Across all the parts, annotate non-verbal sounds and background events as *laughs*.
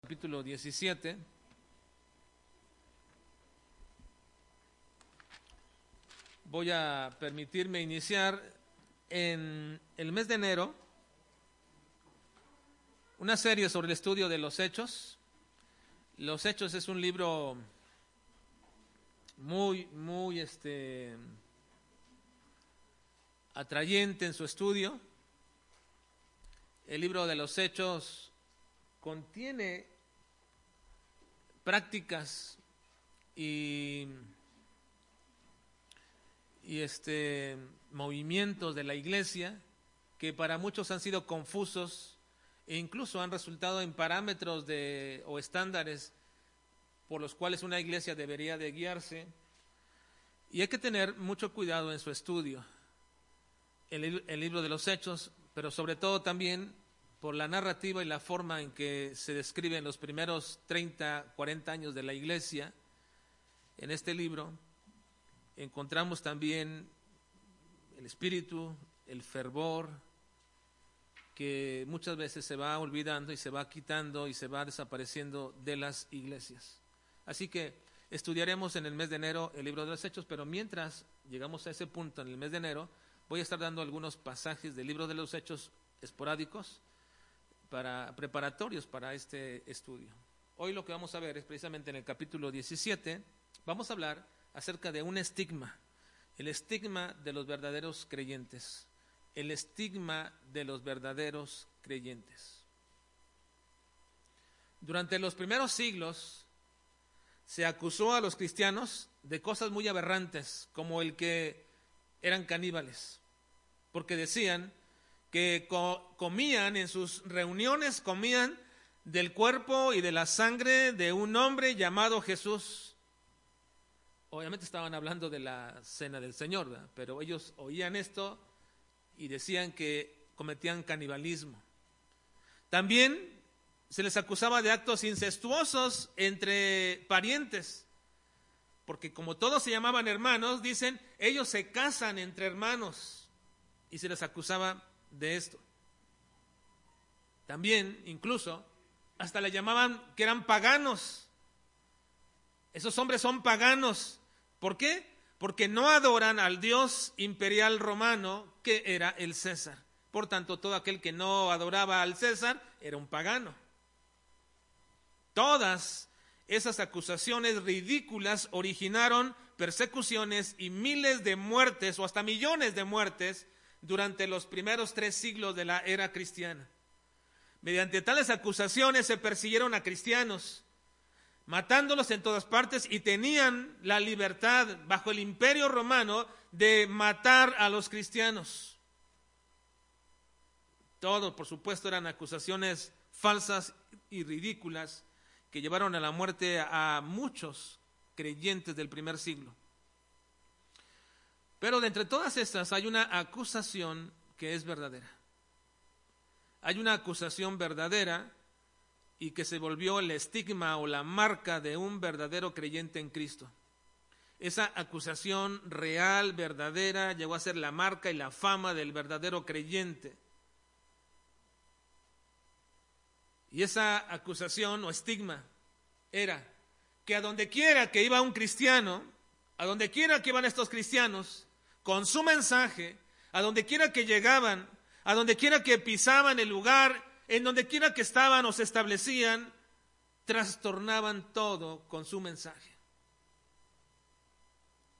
capítulo 17. Voy a permitirme iniciar en el mes de enero una serie sobre el estudio de los hechos. Los hechos es un libro muy, muy este, atrayente en su estudio. El libro de los hechos contiene prácticas y, y este, movimientos de la iglesia que para muchos han sido confusos e incluso han resultado en parámetros de, o estándares por los cuales una iglesia debería de guiarse. Y hay que tener mucho cuidado en su estudio. El, el libro de los hechos, pero sobre todo también por la narrativa y la forma en que se describen los primeros 30, 40 años de la iglesia, en este libro encontramos también el espíritu, el fervor, que muchas veces se va olvidando y se va quitando y se va desapareciendo de las iglesias. Así que estudiaremos en el mes de enero el libro de los Hechos, pero mientras llegamos a ese punto en el mes de enero, voy a estar dando algunos pasajes del libro de los Hechos esporádicos para preparatorios para este estudio. Hoy lo que vamos a ver es precisamente en el capítulo 17, vamos a hablar acerca de un estigma, el estigma de los verdaderos creyentes, el estigma de los verdaderos creyentes. Durante los primeros siglos se acusó a los cristianos de cosas muy aberrantes, como el que eran caníbales, porque decían que co comían en sus reuniones, comían del cuerpo y de la sangre de un hombre llamado Jesús. Obviamente estaban hablando de la cena del Señor, pero ellos oían esto y decían que cometían canibalismo. También se les acusaba de actos incestuosos entre parientes, porque como todos se llamaban hermanos, dicen, ellos se casan entre hermanos y se les acusaba de esto. También, incluso, hasta le llamaban que eran paganos. Esos hombres son paganos. ¿Por qué? Porque no adoran al Dios imperial romano que era el César. Por tanto, todo aquel que no adoraba al César era un pagano. Todas esas acusaciones ridículas originaron persecuciones y miles de muertes o hasta millones de muertes durante los primeros tres siglos de la era cristiana. Mediante tales acusaciones se persiguieron a cristianos, matándolos en todas partes y tenían la libertad bajo el imperio romano de matar a los cristianos. Todo, por supuesto, eran acusaciones falsas y ridículas que llevaron a la muerte a muchos creyentes del primer siglo. Pero de entre todas estas hay una acusación que es verdadera. Hay una acusación verdadera y que se volvió el estigma o la marca de un verdadero creyente en Cristo. Esa acusación real, verdadera, llegó a ser la marca y la fama del verdadero creyente. Y esa acusación o estigma era que a donde quiera que iba un cristiano, a donde quiera que iban estos cristianos, con su mensaje, a donde quiera que llegaban, a donde quiera que pisaban el lugar, en donde quiera que estaban o se establecían, trastornaban todo con su mensaje.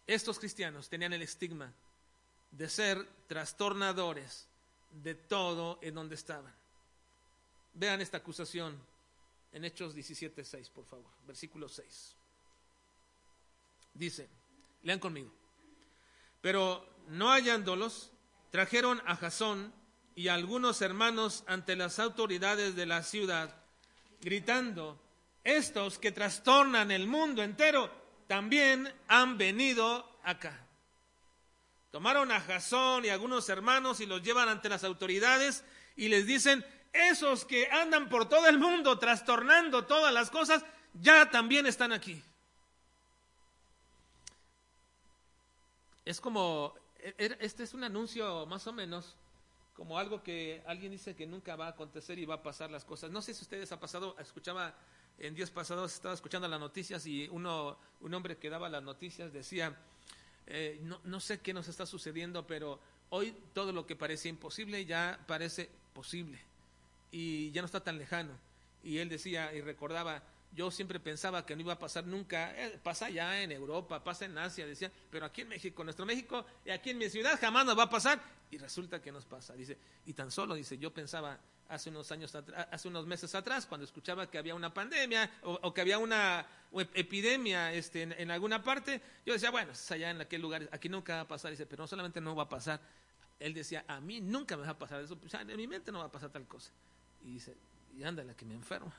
Estos cristianos tenían el estigma de ser trastornadores de todo en donde estaban. Vean esta acusación en Hechos 17.6, por favor, versículo 6. Dice, lean conmigo. Pero no hallándolos, trajeron a Jasón y a algunos hermanos ante las autoridades de la ciudad, gritando, estos que trastornan el mundo entero también han venido acá. Tomaron a Jasón y a algunos hermanos y los llevan ante las autoridades y les dicen, esos que andan por todo el mundo trastornando todas las cosas, ya también están aquí. Es como, e, este es un anuncio más o menos como algo que alguien dice que nunca va a acontecer y va a pasar las cosas. No sé si ustedes ha pasado, escuchaba en días pasados, estaba escuchando las noticias y uno, un hombre que daba las noticias decía, eh, no, no sé qué nos está sucediendo, pero hoy todo lo que parecía imposible ya parece posible y ya no está tan lejano. Y él decía y recordaba, yo siempre pensaba que no iba a pasar nunca, eh, pasa ya en Europa, pasa en Asia, decía, pero aquí en México, nuestro México, y aquí en mi ciudad jamás nos va a pasar, y resulta que nos pasa, dice, y tan solo, dice, yo pensaba hace unos años, hace unos meses atrás, cuando escuchaba que había una pandemia o, que había una epidemia este, en, alguna parte, yo decía, bueno, es allá en aquel lugar, aquí nunca va a pasar, dice, pero no solamente no va a pasar, él decía, a mí nunca me va a pasar eso, o sea, en mi mente no va a pasar tal cosa, y dice, y ándale, que me enfermo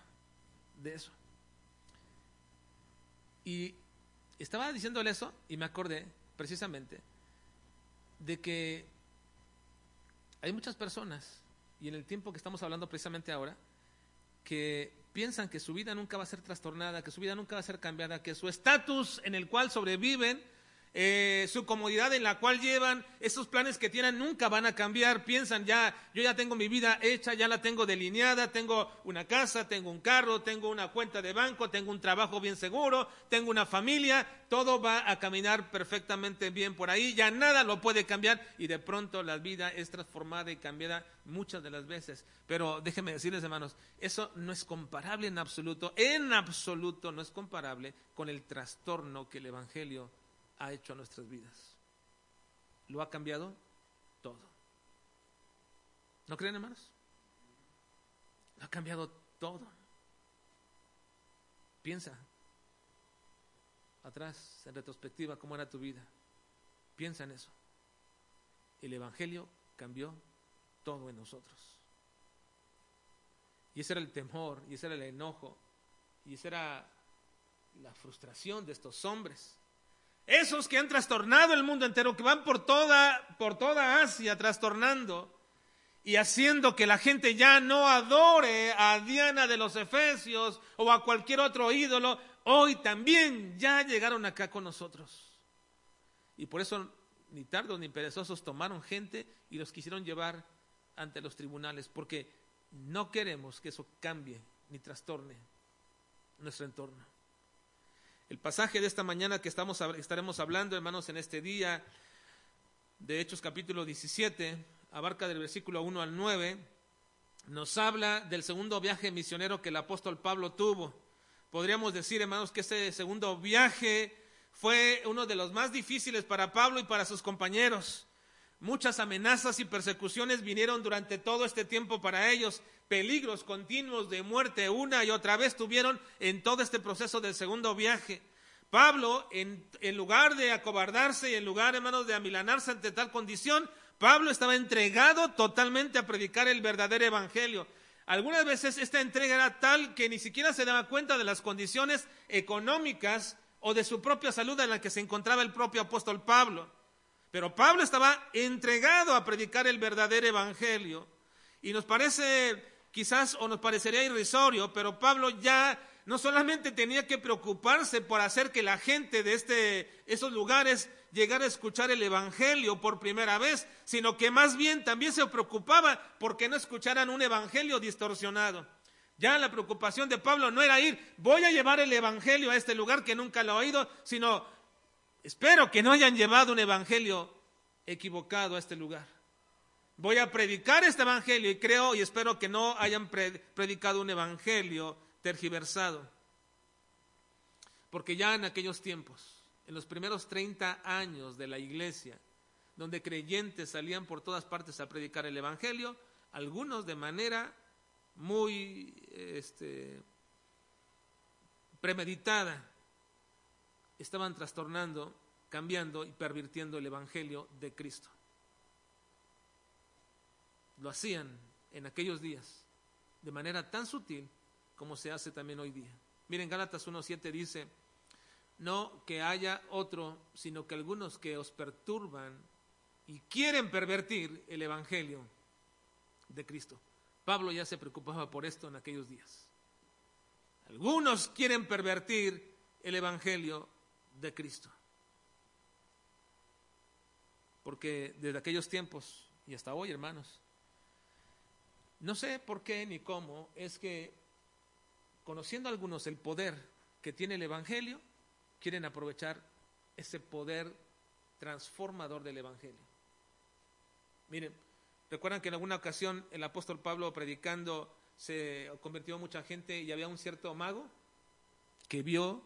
de eso. Y estaba diciéndole eso y me acordé precisamente de que hay muchas personas, y en el tiempo que estamos hablando precisamente ahora, que piensan que su vida nunca va a ser trastornada, que su vida nunca va a ser cambiada, que su estatus en el cual sobreviven eh, su comodidad en la cual llevan, esos planes que tienen nunca van a cambiar, piensan ya, yo ya tengo mi vida hecha, ya la tengo delineada, tengo una casa, tengo un carro, tengo una cuenta de banco, tengo un trabajo bien seguro, tengo una familia, todo va a caminar perfectamente bien por ahí, ya nada lo puede cambiar y de pronto la vida es transformada y cambiada muchas de las veces. Pero déjenme decirles, hermanos, eso no es comparable en absoluto, en absoluto no es comparable con el trastorno que el Evangelio ha hecho a nuestras vidas. Lo ha cambiado todo. ¿No creen, hermanos? Lo ha cambiado todo. Piensa atrás, en retrospectiva, cómo era tu vida. Piensa en eso. El Evangelio cambió todo en nosotros. Y ese era el temor, y ese era el enojo, y esa era la frustración de estos hombres esos que han trastornado el mundo entero, que van por toda, por toda Asia trastornando y haciendo que la gente ya no adore a Diana de los Efesios o a cualquier otro ídolo, hoy también ya llegaron acá con nosotros. Y por eso ni tardos ni perezosos tomaron gente y los quisieron llevar ante los tribunales, porque no queremos que eso cambie ni trastorne nuestro entorno. El pasaje de esta mañana que estamos, estaremos hablando, hermanos, en este día, de Hechos capítulo 17, abarca del versículo 1 al 9, nos habla del segundo viaje misionero que el apóstol Pablo tuvo. Podríamos decir, hermanos, que ese segundo viaje fue uno de los más difíciles para Pablo y para sus compañeros. Muchas amenazas y persecuciones vinieron durante todo este tiempo para ellos, peligros continuos de muerte una y otra vez tuvieron en todo este proceso del segundo viaje. Pablo, en, lugar de acobardarse y en lugar, hermanos, de amilanarse ante tal condición, Pablo estaba entregado totalmente a predicar el verdadero evangelio. Algunas veces esta entrega era tal que ni siquiera se daba cuenta de las condiciones económicas o de su propia salud en la que se encontraba el propio apóstol Pablo. Pero Pablo estaba entregado a predicar el verdadero evangelio. Y nos parece, quizás, o nos parecería irrisorio, pero Pablo ya no solamente tenía que preocuparse por hacer que la gente de este, esos lugares llegara a escuchar el Evangelio por primera vez, sino que más bien también se preocupaba porque no escucharan un Evangelio distorsionado. Ya la preocupación de Pablo no era ir, voy a llevar el Evangelio a este lugar que nunca lo he oído, sino Espero que no hayan llevado un evangelio equivocado a este lugar. Voy a predicar este evangelio y creo y espero que no hayan predicado un evangelio tergiversado. Porque ya en aquellos tiempos, en los primeros 30 años de la iglesia, donde creyentes salían por todas partes a predicar el evangelio, algunos de manera muy este, premeditada estaban trastornando, cambiando y pervirtiendo el Evangelio de Cristo. Lo hacían en aquellos días de manera tan sutil como se hace también hoy día. Miren, Gálatas 1.7 dice, no que haya otro, sino que algunos que os perturban y quieren pervertir el Evangelio de Cristo. Pablo ya se preocupaba por esto en aquellos días. Algunos quieren pervertir el Evangelio de Cristo. Porque desde aquellos tiempos y hasta hoy, hermanos, No sé por qué ni cómo, es que conociendo algunos el poder que tiene el Evangelio, quieren aprovechar ese poder transformador del Evangelio. Miren, recuerdan que en alguna ocasión el apóstol Pablo predicando se convirtió mucha gente y había un cierto mago que vio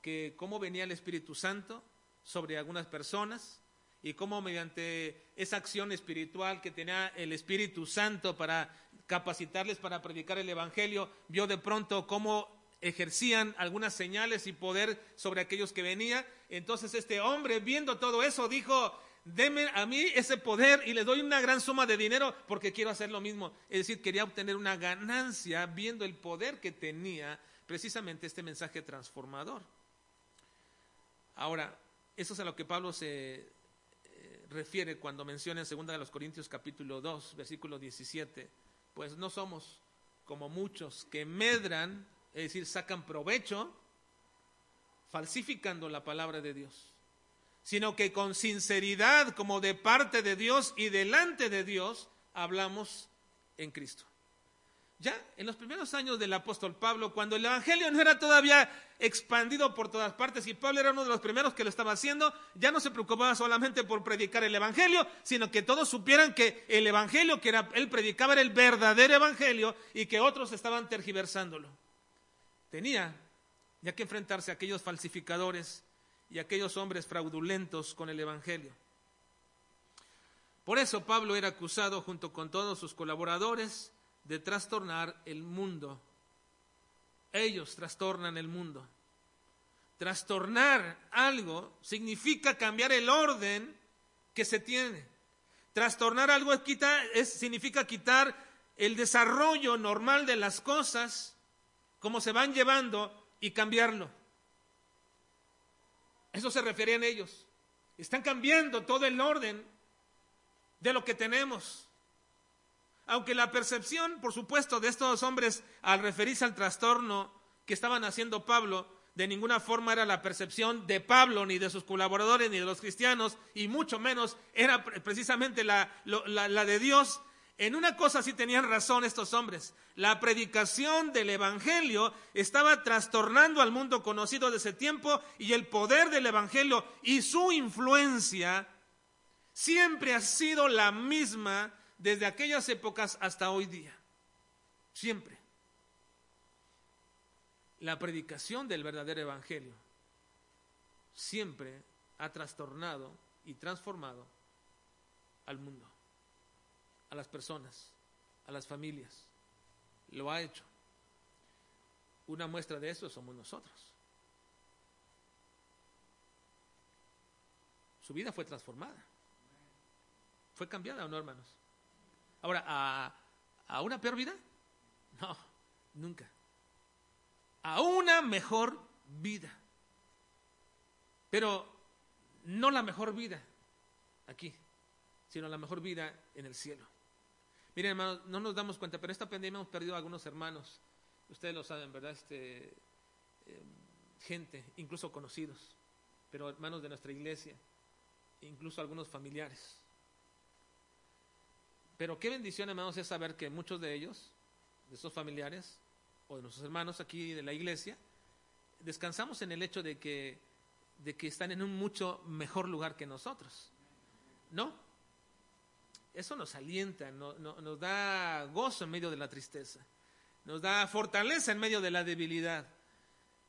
que cómo venía el Espíritu Santo sobre algunas personas y cómo mediante esa acción espiritual que tenía el Espíritu Santo para capacitarles para predicar el Evangelio, vio de pronto cómo ejercían algunas señales y poder sobre aquellos que venían. Entonces este hombre, viendo todo eso, dijo, deme a mí ese poder y le doy una gran suma de dinero porque quiero hacer lo mismo. Es decir, quería obtener una ganancia viendo el poder que tenía precisamente este mensaje transformador. Ahora, eso es a lo que Pablo se eh, refiere cuando menciona en 2 de los Corintios capítulo 2, versículo 17, pues no somos como muchos que medran, es decir, sacan provecho falsificando la palabra de Dios sino que con sinceridad, como de parte de Dios y delante de Dios, hablamos en Cristo. Ya en los primeros años del apóstol Pablo, cuando el Evangelio no era todavía expandido por todas partes y Pablo era uno de los primeros que lo estaba haciendo, ya no se preocupaba solamente por predicar el Evangelio, sino que todos supieran que el Evangelio que era, él predicaba era el verdadero Evangelio y que otros estaban tergiversándolo. Tenía ya que enfrentarse a aquellos falsificadores y aquellos hombres fraudulentos con el Evangelio. Por eso Pablo era acusado junto con todos sus colaboradores de trastornar el mundo. Ellos trastornan el mundo. Trastornar algo significa cambiar el orden que se tiene. Trastornar algo es, significa quitar el desarrollo normal de las cosas, como se van llevando, y cambiarlo. Eso se referían ellos. Están cambiando todo el orden de lo que tenemos. Aunque la percepción, por supuesto, de estos hombres al referirse al trastorno que estaban haciendo Pablo, de ninguna forma era la percepción de Pablo, ni de sus colaboradores, ni de los cristianos, y mucho menos era precisamente la, de Dios, en una cosa sí tenían razón estos hombres. La predicación del Evangelio estaba trastornando al mundo conocido de ese tiempo y el poder del Evangelio y su influencia siempre ha sido la misma desde aquellas épocas hasta hoy día. Siempre. La predicación del verdadero Evangelio siempre ha trastornado y transformado al mundo a las personas, a las familias. Lo ha hecho. Una muestra de eso somos nosotros. Su vida fue transformada. Fue cambiada, ¿o no, hermanos? Ahora, ¿a, ¿a una peor vida? No, nunca. A una mejor vida. Pero no la mejor vida aquí, sino la mejor vida en el cielo. Miren, hermanos, no nos damos cuenta, pero esta pandemia hemos perdido a algunos hermanos. Ustedes lo saben, ¿verdad? Este, eh, gente, incluso conocidos, pero hermanos de nuestra iglesia, incluso algunos familiares. Pero qué bendición, hermanos, es saber que muchos de ellos, de esos familiares, o de nuestros hermanos aquí de la iglesia, descansamos en el hecho de que, de que están en un mucho mejor lugar que nosotros. ¿No? Eso nos alienta, nos da gozo en medio de la tristeza, nos da fortaleza en medio de la debilidad.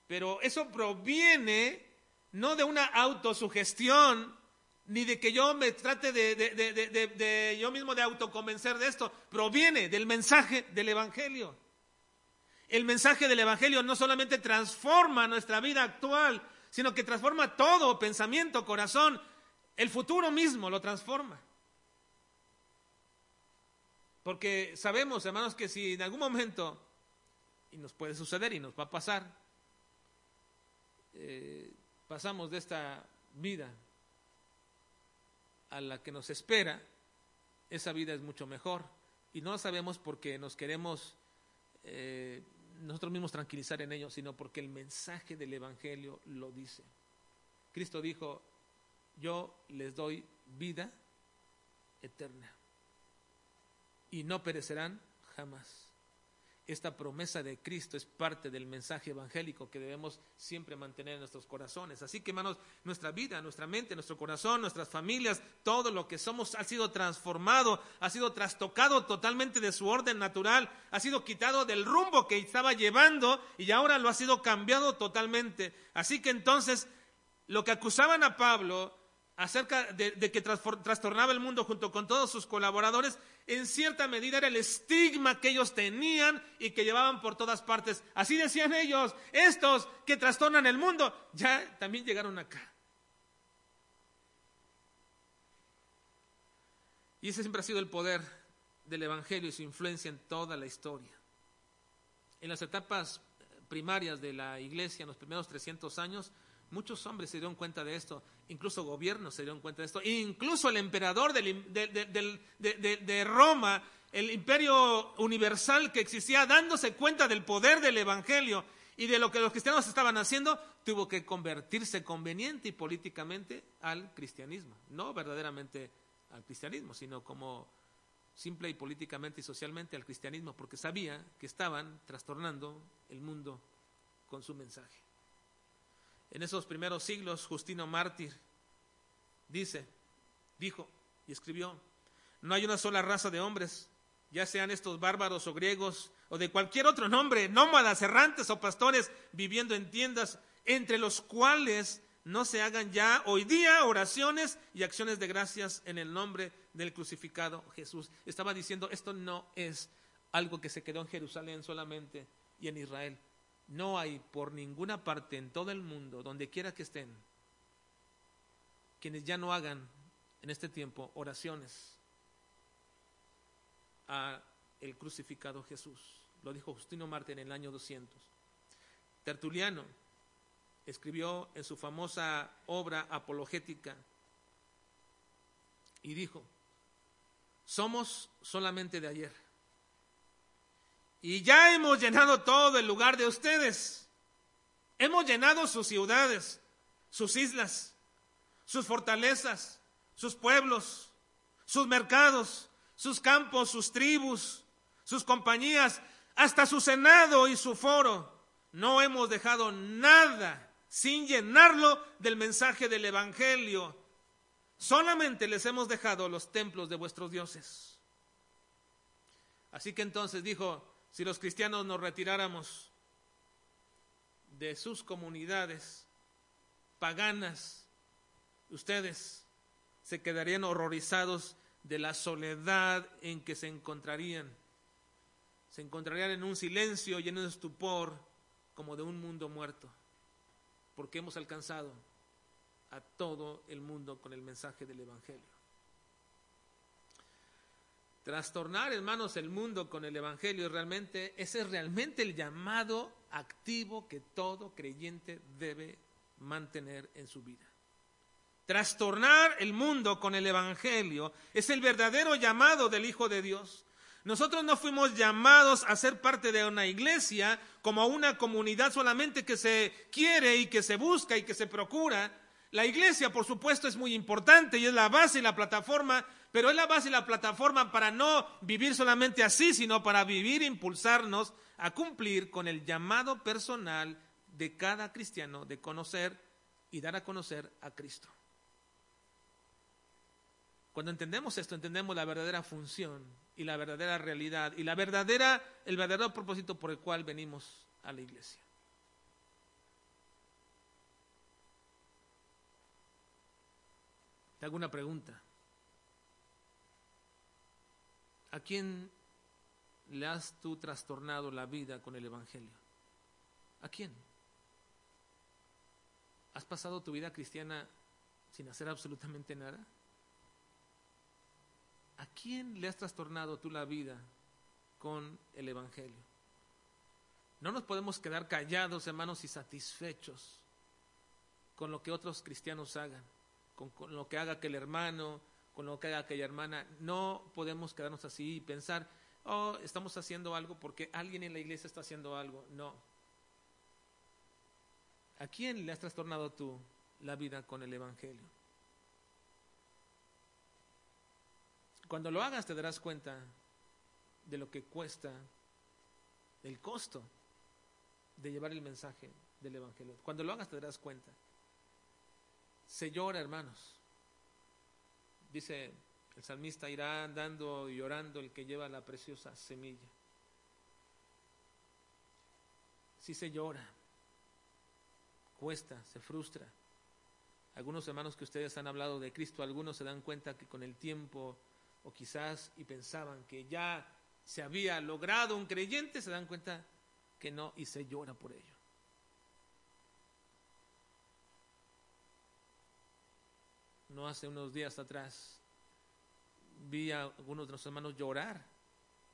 Pero eso proviene no de una autosugestión, ni de que yo me trate de, de, yo mismo de autoconvencer de esto, proviene del mensaje del Evangelio. El mensaje del Evangelio no solamente transforma nuestra vida actual, sino que transforma todo, pensamiento, corazón, el futuro mismo lo transforma. Porque sabemos, hermanos, que si en algún momento, y nos puede suceder y nos va a pasar, eh, pasamos de esta vida a la que nos espera, esa vida es mucho mejor. Y no lo sabemos porque nos queremos eh, nosotros mismos tranquilizar en ello, sino porque el mensaje del Evangelio lo dice. Cristo dijo, yo les doy vida eterna y no perecerán jamás. Esta promesa de Cristo es parte del mensaje evangélico que debemos siempre mantener en nuestros corazones. Así que, hermanos, nuestra vida, nuestra mente, nuestro corazón, nuestras familias, todo lo que somos ha sido transformado, ha sido trastocado totalmente de su orden natural, ha sido quitado del rumbo que estaba llevando y ahora lo ha sido cambiado totalmente. Así que entonces, lo que acusaban a Pablo acerca de, que trastornaba el mundo junto con todos sus colaboradores, en cierta medida era el estigma que ellos tenían y que llevaban por todas partes. Así decían ellos, estos que trastornan el mundo, ya también llegaron acá. Y ese siempre ha sido el poder del Evangelio y su influencia en toda la historia. En las etapas primarias de la iglesia, en los primeros 300 años, Muchos hombres se dieron cuenta de esto, incluso gobiernos se dieron cuenta de esto, incluso el emperador de, Roma, el imperio universal que existía, dándose cuenta del poder del Evangelio y de lo que los cristianos estaban haciendo, tuvo que convertirse conveniente y políticamente al cristianismo, no verdaderamente al cristianismo, sino como simple y políticamente y socialmente al cristianismo, porque sabía que estaban trastornando el mundo con su mensaje. En esos primeros siglos, Justino Mártir dice, dijo y escribió, no hay una sola raza de hombres, ya sean estos bárbaros o griegos o de cualquier otro nombre, nómadas, errantes o pastores viviendo en tiendas, entre los cuales no se hagan ya hoy día oraciones y acciones de gracias en el nombre del crucificado Jesús. Estaba diciendo, esto no es algo que se quedó en Jerusalén solamente y en Israel. No hay por ninguna parte en todo el mundo, donde quiera que estén, quienes ya no hagan en este tiempo oraciones a el crucificado Jesús. Lo dijo Justino Marte en el año 200. Tertuliano escribió en su famosa obra apologética y dijo, somos solamente de ayer y ya hemos llenado todo el lugar de ustedes. Hemos llenado sus ciudades, sus islas, sus fortalezas, sus pueblos, sus mercados, sus campos, sus tribus, sus compañías, hasta su senado y su foro. No hemos dejado nada sin llenarlo del mensaje del Evangelio. Solamente les hemos dejado los templos de vuestros dioses. Así que entonces dijo, si los cristianos nos retiráramos de sus comunidades paganas, ustedes se quedarían horrorizados de la soledad en que se encontrarían. Se encontrarían en un silencio lleno de estupor, como de un mundo muerto, porque hemos alcanzado a todo el mundo con el mensaje del Evangelio. Trastornar, hermanos, el mundo con el Evangelio realmente, ese es realmente el llamado activo que todo creyente debe mantener en su vida. Trastornar el mundo con el Evangelio es el verdadero llamado del Hijo de Dios. Nosotros no fuimos llamados a ser parte de una iglesia como una comunidad solamente que se quiere y que se busca y que se procura. La iglesia, por supuesto, es muy importante y es la base y la plataforma pero es la base y la plataforma para no vivir solamente así, sino para vivir e impulsarnos a cumplir con el llamado personal de cada cristiano de conocer y dar a conocer a Cristo. Cuando entendemos esto, entendemos la verdadera función y la verdadera realidad y la verdadera, el verdadero propósito por el cual venimos a la iglesia. Te hago una pregunta. ¿A quién le has tú trastornado la vida con el Evangelio? ¿A quién? ¿Has pasado tu vida cristiana sin hacer absolutamente nada? ¿A quién le has trastornado tú la vida con el Evangelio? No nos podemos quedar callados, hermanos, y satisfechos con lo que otros cristianos hagan, con, lo que haga aquel hermano, con lo que haga aquella hermana. No podemos quedarnos así y pensar, oh, estamos haciendo algo porque alguien en la iglesia está haciendo algo. No. ¿A quién le has trastornado tú la vida con el Evangelio? Cuando lo hagas te darás cuenta de lo que cuesta el costo de llevar el mensaje del Evangelio. Cuando lo hagas te darás cuenta. Se llora, hermanos. Dice el salmista, irá andando y llorando el que lleva la preciosa semilla. Si se llora, cuesta, se frustra. Algunos hermanos que ustedes han hablado de Cristo, algunos se dan cuenta que con el tiempo, o quizás y pensaban que ya se había logrado un creyente, se dan cuenta que no y se llora por ello. No hace unos días atrás vi a algunos de los hermanos llorar,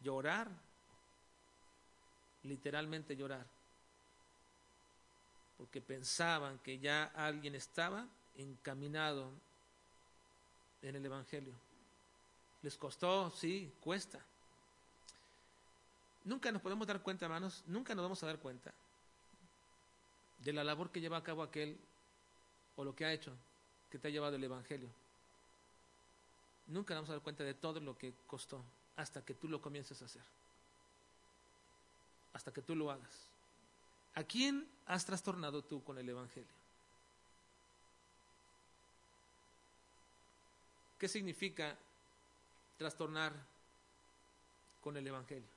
llorar, literalmente llorar, porque pensaban que ya alguien estaba encaminado en el Evangelio. Les costó, sí, cuesta. Nunca nos podemos dar cuenta, hermanos, nunca nos vamos a dar cuenta de la labor que lleva a cabo aquel o lo que ha hecho que te ha llevado el Evangelio. Nunca vamos a dar cuenta de todo lo que costó hasta que tú lo comiences a hacer. Hasta que tú lo hagas. ¿A quién has trastornado tú con el Evangelio? ¿Qué significa trastornar con el Evangelio?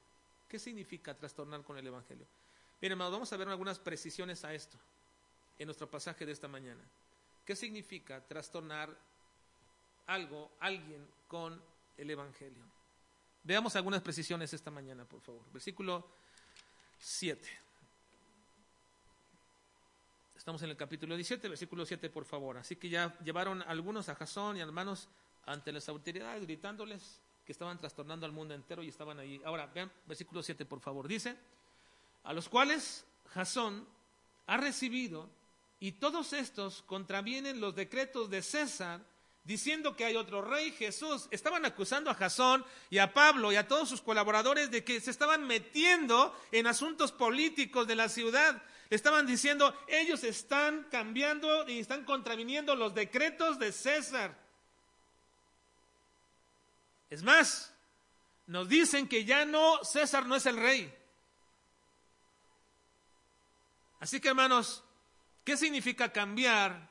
¿Qué significa trastornar con el Evangelio? Bien, hermanos, vamos a ver algunas precisiones a esto en nuestro pasaje de esta mañana. ¿Qué significa trastornar algo, alguien con el Evangelio? Veamos algunas precisiones esta mañana, por favor. Versículo 7. Estamos en el capítulo 17, versículo 7, por favor. Así que ya llevaron algunos a Jasón y hermanos ante las autoridades, gritándoles que estaban trastornando al mundo entero y estaban ahí. Ahora, vean, versículo 7, por favor. Dice, a los cuales Jasón ha recibido y todos estos contravienen los decretos de César diciendo que hay otro rey, Jesús. Estaban acusando a Jasón y a Pablo y a todos sus colaboradores de que se estaban metiendo en asuntos políticos de la ciudad. Estaban diciendo, ellos están cambiando y están contraviniendo los decretos de César. Es más, nos dicen que ya no, César no es el rey. Así que hermanos, ¿Qué significa cambiar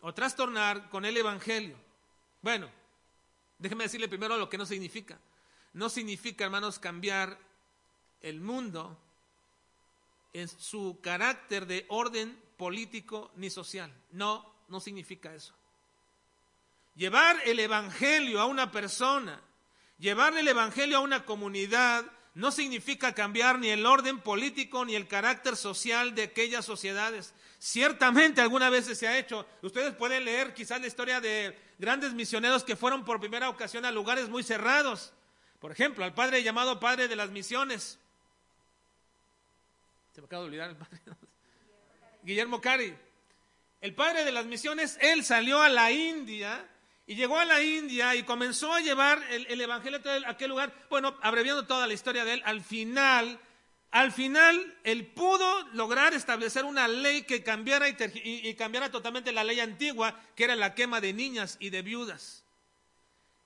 o trastornar con el Evangelio? Bueno, déjeme decirle primero lo que no significa. No significa, hermanos, cambiar el mundo en su carácter de orden político ni social. No, no significa eso. Llevar el Evangelio a una persona, llevar el Evangelio a una comunidad, no significa cambiar ni el orden político ni el carácter social de aquellas sociedades. Ciertamente algunas veces se ha hecho. Ustedes pueden leer quizás la historia de grandes misioneros que fueron por primera ocasión a lugares muy cerrados. Por ejemplo, al padre llamado padre de las misiones. Se me acaba de olvidar el padre. Guillermo Cari. El padre de las misiones, él salió a la India y llegó a la India y comenzó a llevar el, evangelio a aquel lugar. Bueno, abreviando toda la historia de él, al final, al final, él pudo lograr establecer una ley que cambiara y, cambiara totalmente la ley antigua, que era la quema de niñas y de viudas.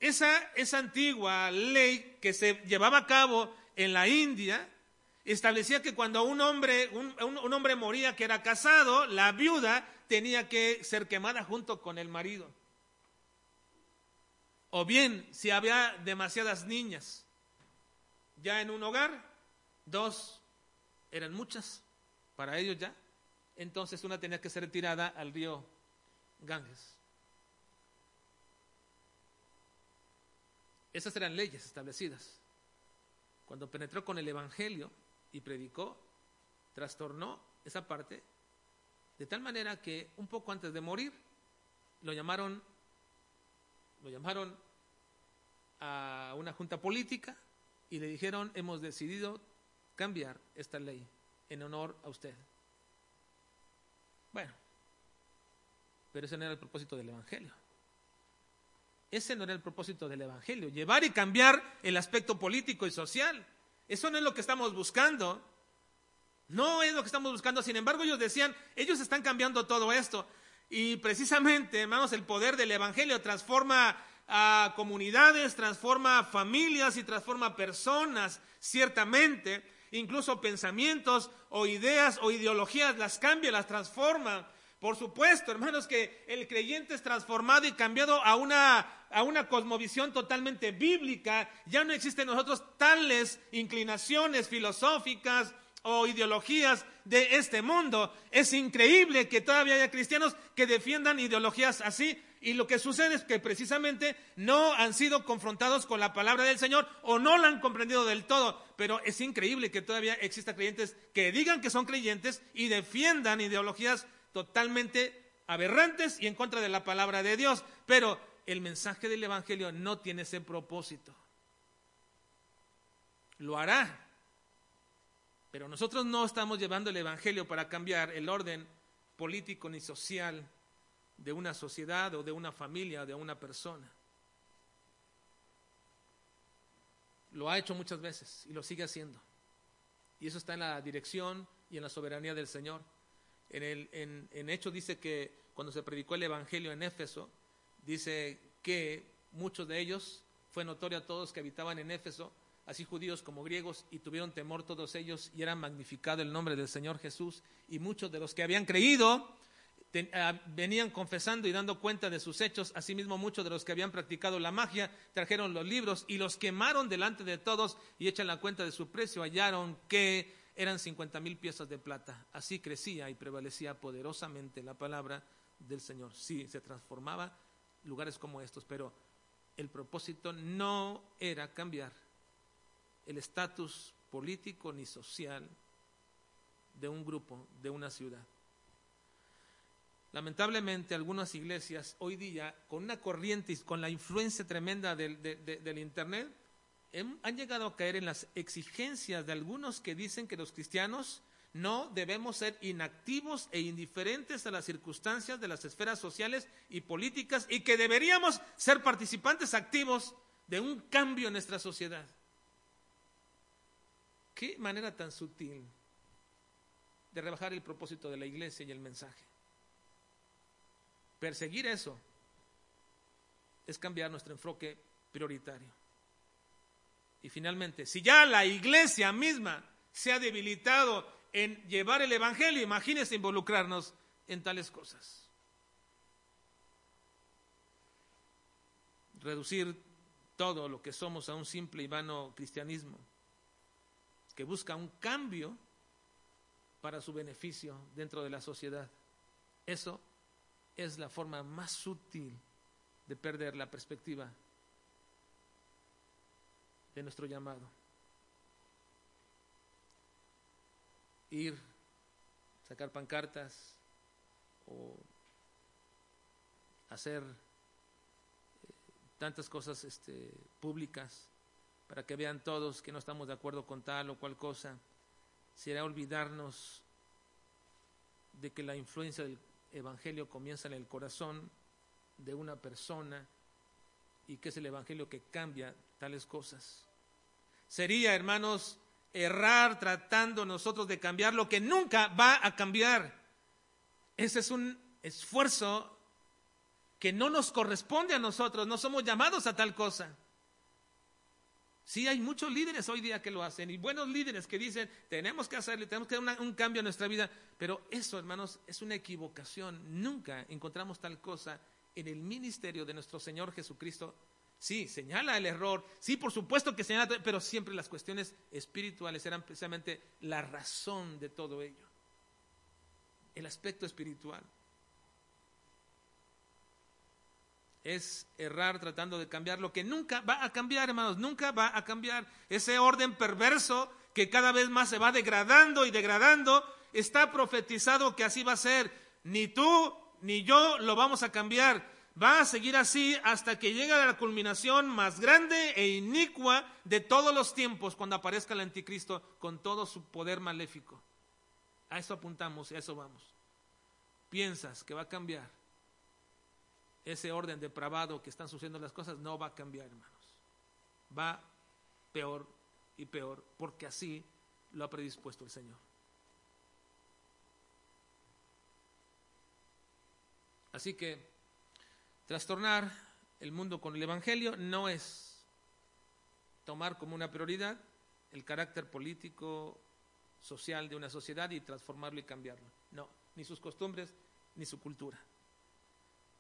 Esa, esa antigua ley que se llevaba a cabo en la India establecía que cuando un hombre, un hombre moría que era casado, la viuda tenía que ser quemada junto con el marido. O bien, si había demasiadas niñas ya en un hogar, dos eran muchas para ellos ya, entonces una tenía que ser tirada al río Ganges. Esas eran leyes establecidas. Cuando penetró con el Evangelio y predicó, trastornó esa parte de tal manera que un poco antes de morir lo llamaron lo llamaron a una junta política y le dijeron, hemos decidido cambiar esta ley en honor a usted. Bueno, pero ese no era el propósito del Evangelio. Ese no era el propósito del Evangelio, llevar y cambiar el aspecto político y social. Eso no es lo que estamos buscando. No es lo que estamos buscando. Sin embargo, ellos decían, ellos están cambiando todo esto. Y precisamente, hermanos, el poder del Evangelio transforma a comunidades, transforma familias y transforma personas, ciertamente, incluso pensamientos o ideas o ideologías las cambia, las transforma. Por supuesto, hermanos, que el creyente es transformado y cambiado a una, a una cosmovisión totalmente bíblica. Ya no existen en nosotros tales inclinaciones filosóficas o ideologías de este mundo. Es increíble que todavía haya cristianos que defiendan ideologías así. Y lo que sucede es que precisamente no han sido confrontados con la palabra del Señor o no la han comprendido del todo. Pero es increíble que todavía exista creyentes que digan que son creyentes y defiendan ideologías totalmente aberrantes y en contra de la palabra de Dios. Pero el mensaje del Evangelio no tiene ese propósito. Lo hará. Pero nosotros no estamos llevando el Evangelio para cambiar el orden político ni social de una sociedad o de una familia o de una persona. Lo ha hecho muchas veces y lo sigue haciendo. Y eso está en la dirección y en la soberanía del Señor. En, el, en, en hecho dice que cuando se predicó el Evangelio en Éfeso, dice que muchos de ellos, fue notorio a todos que habitaban en Éfeso, así judíos como griegos, y tuvieron temor todos ellos, y era magnificado el nombre del Señor Jesús, y muchos de los que habían creído Ah, venían confesando y dando cuenta de sus hechos. Asimismo, muchos de los que habían practicado la magia trajeron los libros y los quemaron delante de todos y echan la cuenta de su precio. Hallaron que eran cincuenta mil piezas de plata. Así crecía y prevalecía poderosamente la palabra del Señor. Sí, se transformaba lugares como estos, pero el propósito no era cambiar el estatus político ni social de un grupo, de una ciudad. Lamentablemente, algunas iglesias hoy día, con una corriente y con la influencia tremenda del, Internet, han llegado a caer en las exigencias de algunos que dicen que los cristianos no debemos ser inactivos e indiferentes a las circunstancias de las esferas sociales y políticas y que deberíamos ser participantes activos de un cambio en nuestra sociedad. Qué manera tan sutil de rebajar el propósito de la iglesia y el mensaje. Perseguir eso es cambiar nuestro enfoque prioritario. Y finalmente, si ya la iglesia misma se ha debilitado en llevar el Evangelio, imagínese involucrarnos en tales cosas. Reducir todo lo que somos a un simple y vano cristianismo que busca un cambio para su beneficio dentro de la sociedad. Eso es la forma más sutil de perder la perspectiva de nuestro llamado. Ir, sacar pancartas o hacer eh, tantas cosas este, públicas para que vean todos que no estamos de acuerdo con tal o cual cosa, será olvidarnos de que la influencia del evangelio comienza en el corazón de una persona y que es el evangelio que cambia tales cosas. Sería, hermanos, errar tratando nosotros de cambiar lo que nunca va a cambiar. Ese es un esfuerzo que no nos corresponde a nosotros, no somos llamados a tal cosa. Sí, hay muchos líderes hoy día que lo hacen y buenos líderes que dicen, tenemos que hacerle, tenemos que dar un cambio en nuestra vida, pero eso, hermanos, es una equivocación. Nunca encontramos tal cosa en el ministerio de nuestro Señor Jesucristo. Sí, señala el error, sí, por supuesto que señala, pero siempre las cuestiones espirituales eran precisamente la razón de todo ello. El aspecto espiritual. Es errar tratando de cambiar lo que nunca va a cambiar, hermanos, nunca va a cambiar. Ese orden perverso que cada vez más se va degradando y degradando, está profetizado que así va a ser. Ni tú ni yo lo vamos a cambiar. Va a seguir así hasta que llegue la culminación más grande e inicua de todos los tiempos cuando aparezca el anticristo con todo su poder maléfico. A eso apuntamos y a eso vamos. ¿Piensas que va a cambiar? Ese orden depravado que están sucediendo las cosas no va a cambiar, hermanos. Va peor y peor, porque así lo ha predispuesto el Señor. Así que trastornar el mundo con el Evangelio no es tomar como una prioridad el carácter político, social de una sociedad y transformarlo y cambiarlo. No, ni sus costumbres, ni su cultura.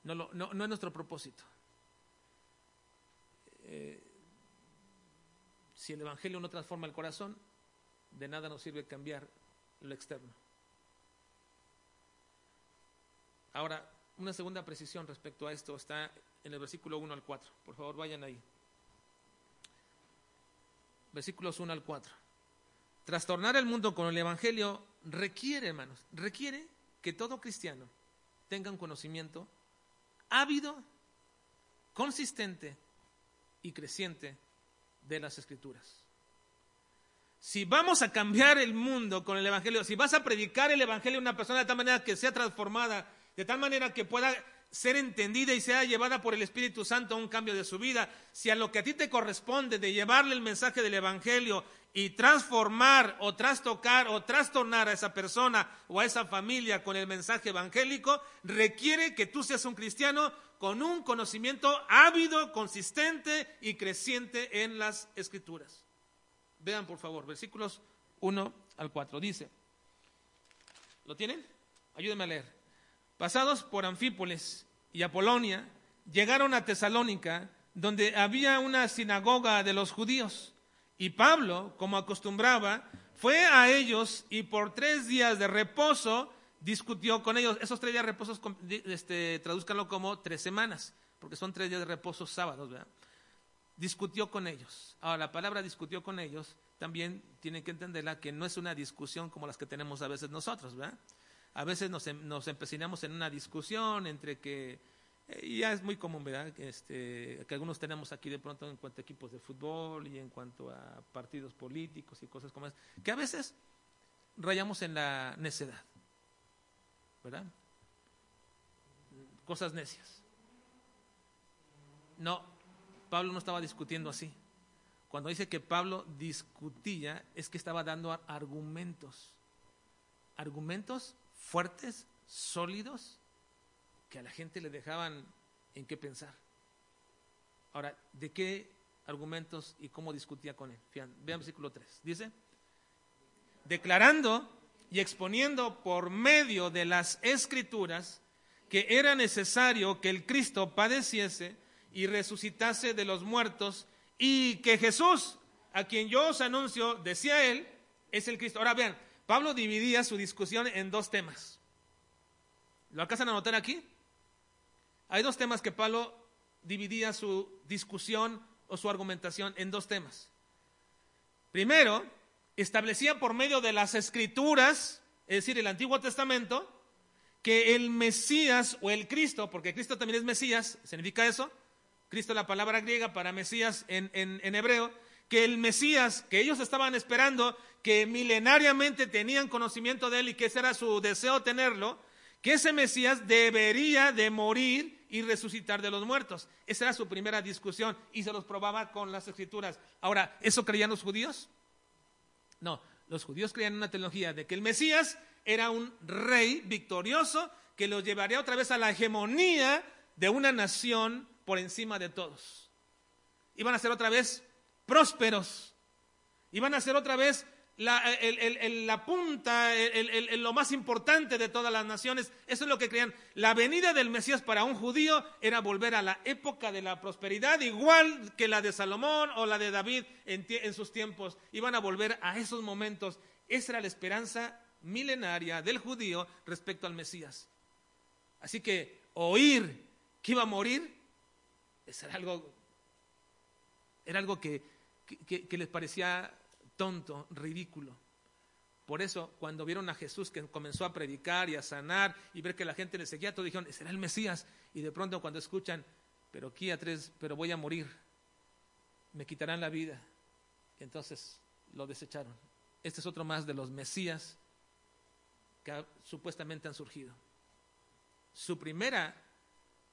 No, es nuestro propósito. Eh, si el Evangelio no transforma el corazón, de nada nos sirve cambiar lo externo. Ahora, una segunda precisión respecto a esto está en el versículo 1 al 4. Por favor, vayan ahí. Versículos 1 al 4. Trastornar el mundo con el Evangelio requiere, hermanos, requiere que todo cristiano tenga un conocimiento ávido, consistente y creciente de las Escrituras. Si vamos a cambiar el mundo con el Evangelio, si vas a predicar el Evangelio a una persona de tal manera que sea transformada, de tal manera que pueda ser entendida y sea llevada por el Espíritu Santo a un cambio de su vida, si a lo que a ti te corresponde de llevarle el mensaje del Evangelio y transformar o trastocar o trastornar a esa persona o a esa familia con el mensaje evangélico, requiere que tú seas un cristiano con un conocimiento ávido, consistente y creciente en las escrituras. Vean, por favor, versículos 1 al 4. Dice, ¿lo tienen? Ayúdenme a leer. Pasados por Anfípolis y Apolonia, llegaron a Tesalónica, donde había una sinagoga de los judíos. Y Pablo, como acostumbraba, fue a ellos y por tres días de reposo discutió con ellos. Esos tres días de reposo, este, tradúzcanlo como tres semanas, porque son tres días de reposo sábados, ¿verdad? discutió con ellos. Ahora, la palabra discutió con ellos también tienen que entenderla que no es una discusión como las que tenemos a veces nosotros, ¿verdad? A veces nos, em, nos empecinamos en una discusión entre que, eh, ya es muy común, ¿verdad? Este, que algunos tenemos aquí de pronto en cuanto a equipos de fútbol y en cuanto a partidos políticos y cosas como esas, que a veces rayamos en la necedad, ¿verdad? Cosas necias. No, Pablo no estaba discutiendo así. Cuando dice que Pablo discutía, es que estaba dando argumentos. Argumentos fuertes, sólidos, que a la gente le dejaban en qué pensar. Ahora, ¿de qué argumentos y cómo discutía con él? Vean, vean versículo 3. Dice, declarando y exponiendo por medio de las escrituras que era necesario que el Cristo padeciese y resucitase de los muertos y que Jesús, a quien yo os anuncio, decía él, es el Cristo. Ahora vean, Pablo dividía su discusión en dos temas. ¿Lo alcanzan a notar aquí? Hay dos temas que Pablo dividía su discusión o su argumentación en dos temas. Primero, establecía por medio de las escrituras, es decir, el Antiguo Testamento, que el Mesías o el Cristo, porque Cristo también es Mesías, significa eso, Cristo la palabra griega para Mesías en, en, hebreo, que el Mesías que ellos estaban esperando, que milenariamente tenían conocimiento de él y que ese era su deseo tenerlo, que ese Mesías debería de morir y resucitar de los muertos. Esa era su primera discusión y se los probaba con las escrituras. Ahora, ¿eso creían los judíos? No, los judíos creían una teología de que el Mesías era un rey victorioso que los llevaría otra vez a la hegemonía de una nación por encima de todos. Iban a ser otra vez prósperos. Iban a ser otra vez la, la punta, lo más importante de todas las naciones. Eso es lo que creían. La venida del Mesías para un judío era volver a la época de la prosperidad, igual que la de Salomón o la de David en, en sus tiempos. Iban a volver a esos momentos. Esa era la esperanza milenaria del judío respecto al Mesías. Así que oír que iba a morir era algo, era algo que, les parecía tonto, ridículo. Por eso, cuando vieron a Jesús que comenzó a predicar y a sanar y ver que la gente le seguía, todos dijeron, será el Mesías. Y de pronto cuando escuchan, pero aquí a tres, pero voy a morir, me quitarán la vida. entonces lo desecharon. Este es otro más de los Mesías que supuestamente han surgido. Su primera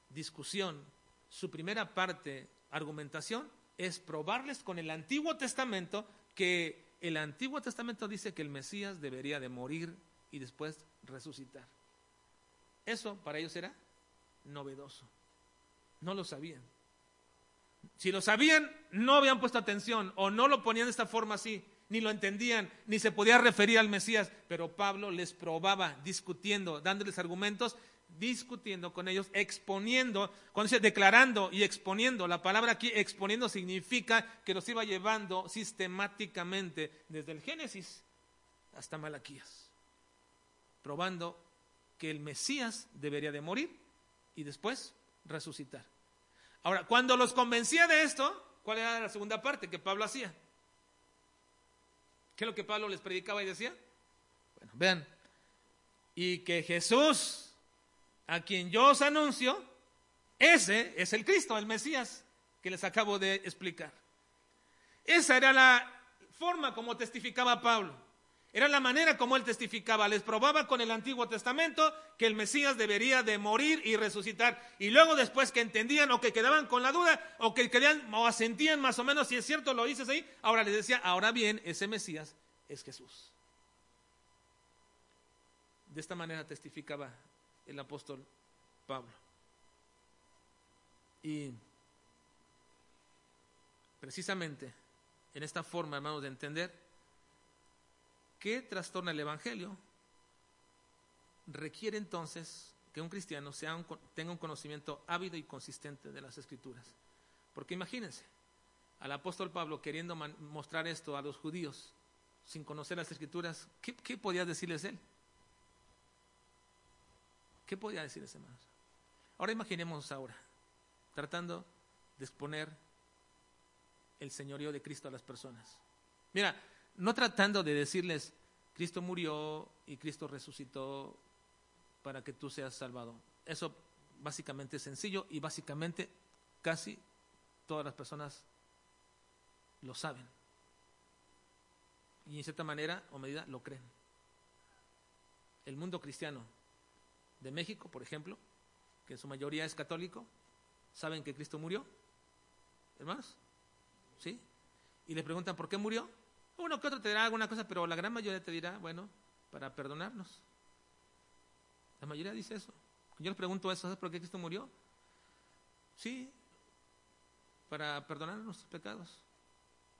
discusión su primera parte, argumentación, es probarles con el Antiguo Testamento que el Antiguo Testamento dice que el Mesías debería de morir y después resucitar. Eso para ellos era novedoso. No lo sabían. Si lo sabían, no habían puesto atención o no lo ponían de esta forma así, ni lo entendían, ni se podía referir al Mesías. Pero Pablo les probaba, discutiendo, dándoles argumentos, discutiendo con ellos, exponiendo, cuando dice declarando y exponiendo, la palabra aquí exponiendo significa que los iba llevando sistemáticamente desde el Génesis hasta Malaquías, probando que el Mesías debería de morir y después resucitar. Ahora, cuando los convencía de esto, ¿cuál era la segunda parte que Pablo hacía? ¿Qué es lo que Pablo les predicaba y decía? Bueno, vean, y que Jesús, a quien yo os anuncio, ese es el Cristo, el Mesías, que les acabo de explicar. Esa era la forma como testificaba Pablo. Era la manera como él testificaba, les probaba con el Antiguo Testamento que el Mesías debería de morir y resucitar. Y luego después que entendían o que quedaban con la duda o que querían o asentían más o menos si es cierto lo dices ahí, ahora les decía, ahora bien, ese Mesías es Jesús. De esta manera testificaba el apóstol Pablo. Y precisamente en esta forma, hermanos, de entender, ¿Qué trastorna el Evangelio? Requiere entonces que un cristiano tenga un conocimiento ávido y consistente de las Escrituras. Porque imagínense, al apóstol Pablo queriendo mostrar esto a los judíos sin conocer las Escrituras, ¿qué, podía decirles él? ¿Qué podía decirles, hermanos? Ahora imaginemos ahora, tratando de exponer el señorío de Cristo a las personas. Mira, no tratando de decirles, Cristo murió y Cristo resucitó para que tú seas salvado. Eso básicamente es sencillo y básicamente casi todas las personas lo saben. Y en cierta manera o medida lo creen. El mundo cristiano de México, por ejemplo, que en su mayoría es católico, ¿saben que Cristo murió? Hermanos, ¿sí? Y le preguntan, ¿por qué murió? Uno que otro te dirá alguna cosa, pero la gran mayoría te dirá, bueno, para perdonarnos. La mayoría dice eso. Yo les pregunto eso, ¿sabes por qué Cristo murió? Sí, para perdonar nuestros pecados.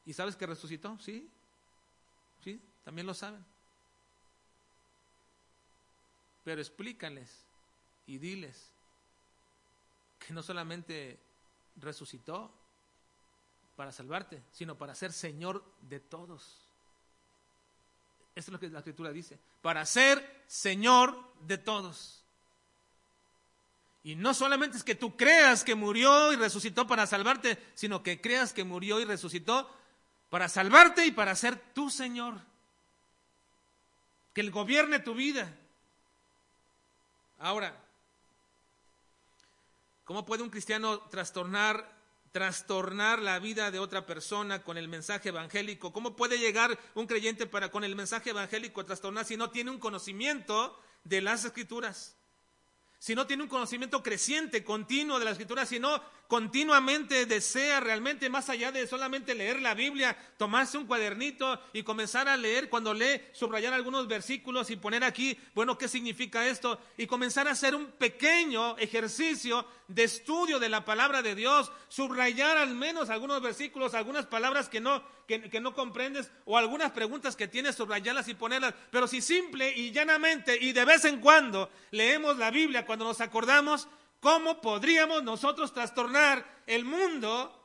¿Y sabes que resucitó? Sí, sí, también lo saben. Pero explícales y diles que no solamente resucitó, para salvarte, sino para ser Señor de todos. Eso es lo que la escritura dice, para ser Señor de todos. Y no solamente es que tú creas que murió y resucitó para salvarte, sino que creas que murió y resucitó para salvarte y para ser tu Señor. Que Él gobierne tu vida. Ahora, ¿cómo puede un cristiano trastornar trastornar la vida de otra persona con el mensaje evangélico. ¿Cómo puede llegar un creyente para con el mensaje evangélico a trastornar si no tiene un conocimiento de las escrituras? Si no tiene un conocimiento creciente, continuo de las escrituras, si no continuamente desea realmente, más allá de solamente leer la Biblia, tomarse un cuadernito y comenzar a leer, cuando lee, subrayar algunos versículos y poner aquí, bueno, ¿qué significa esto? Y comenzar a hacer un pequeño ejercicio de estudio de la palabra de Dios, subrayar al menos algunos versículos, algunas palabras que no, que, no comprendes o algunas preguntas que tienes, subrayarlas y ponerlas. Pero si simple y llanamente y de vez en cuando leemos la Biblia, cuando nos acordamos, ¿Cómo podríamos nosotros trastornar el mundo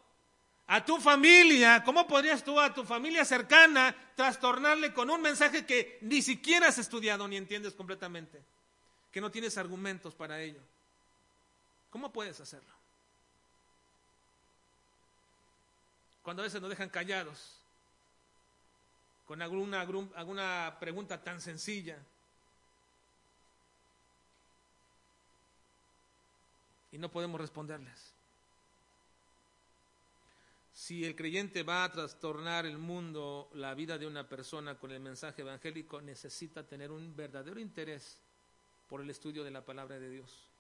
a tu familia? ¿Cómo podrías tú a tu familia cercana trastornarle con un mensaje que ni siquiera has estudiado ni entiendes completamente? Que no tienes argumentos para ello. ¿Cómo puedes hacerlo? Cuando a veces nos dejan callados con alguna, alguna pregunta tan sencilla. y no podemos responderles. Si el creyente va a trastornar el mundo, la vida de una persona con el mensaje evangélico, necesita tener un verdadero interés por el estudio de la palabra de Dios.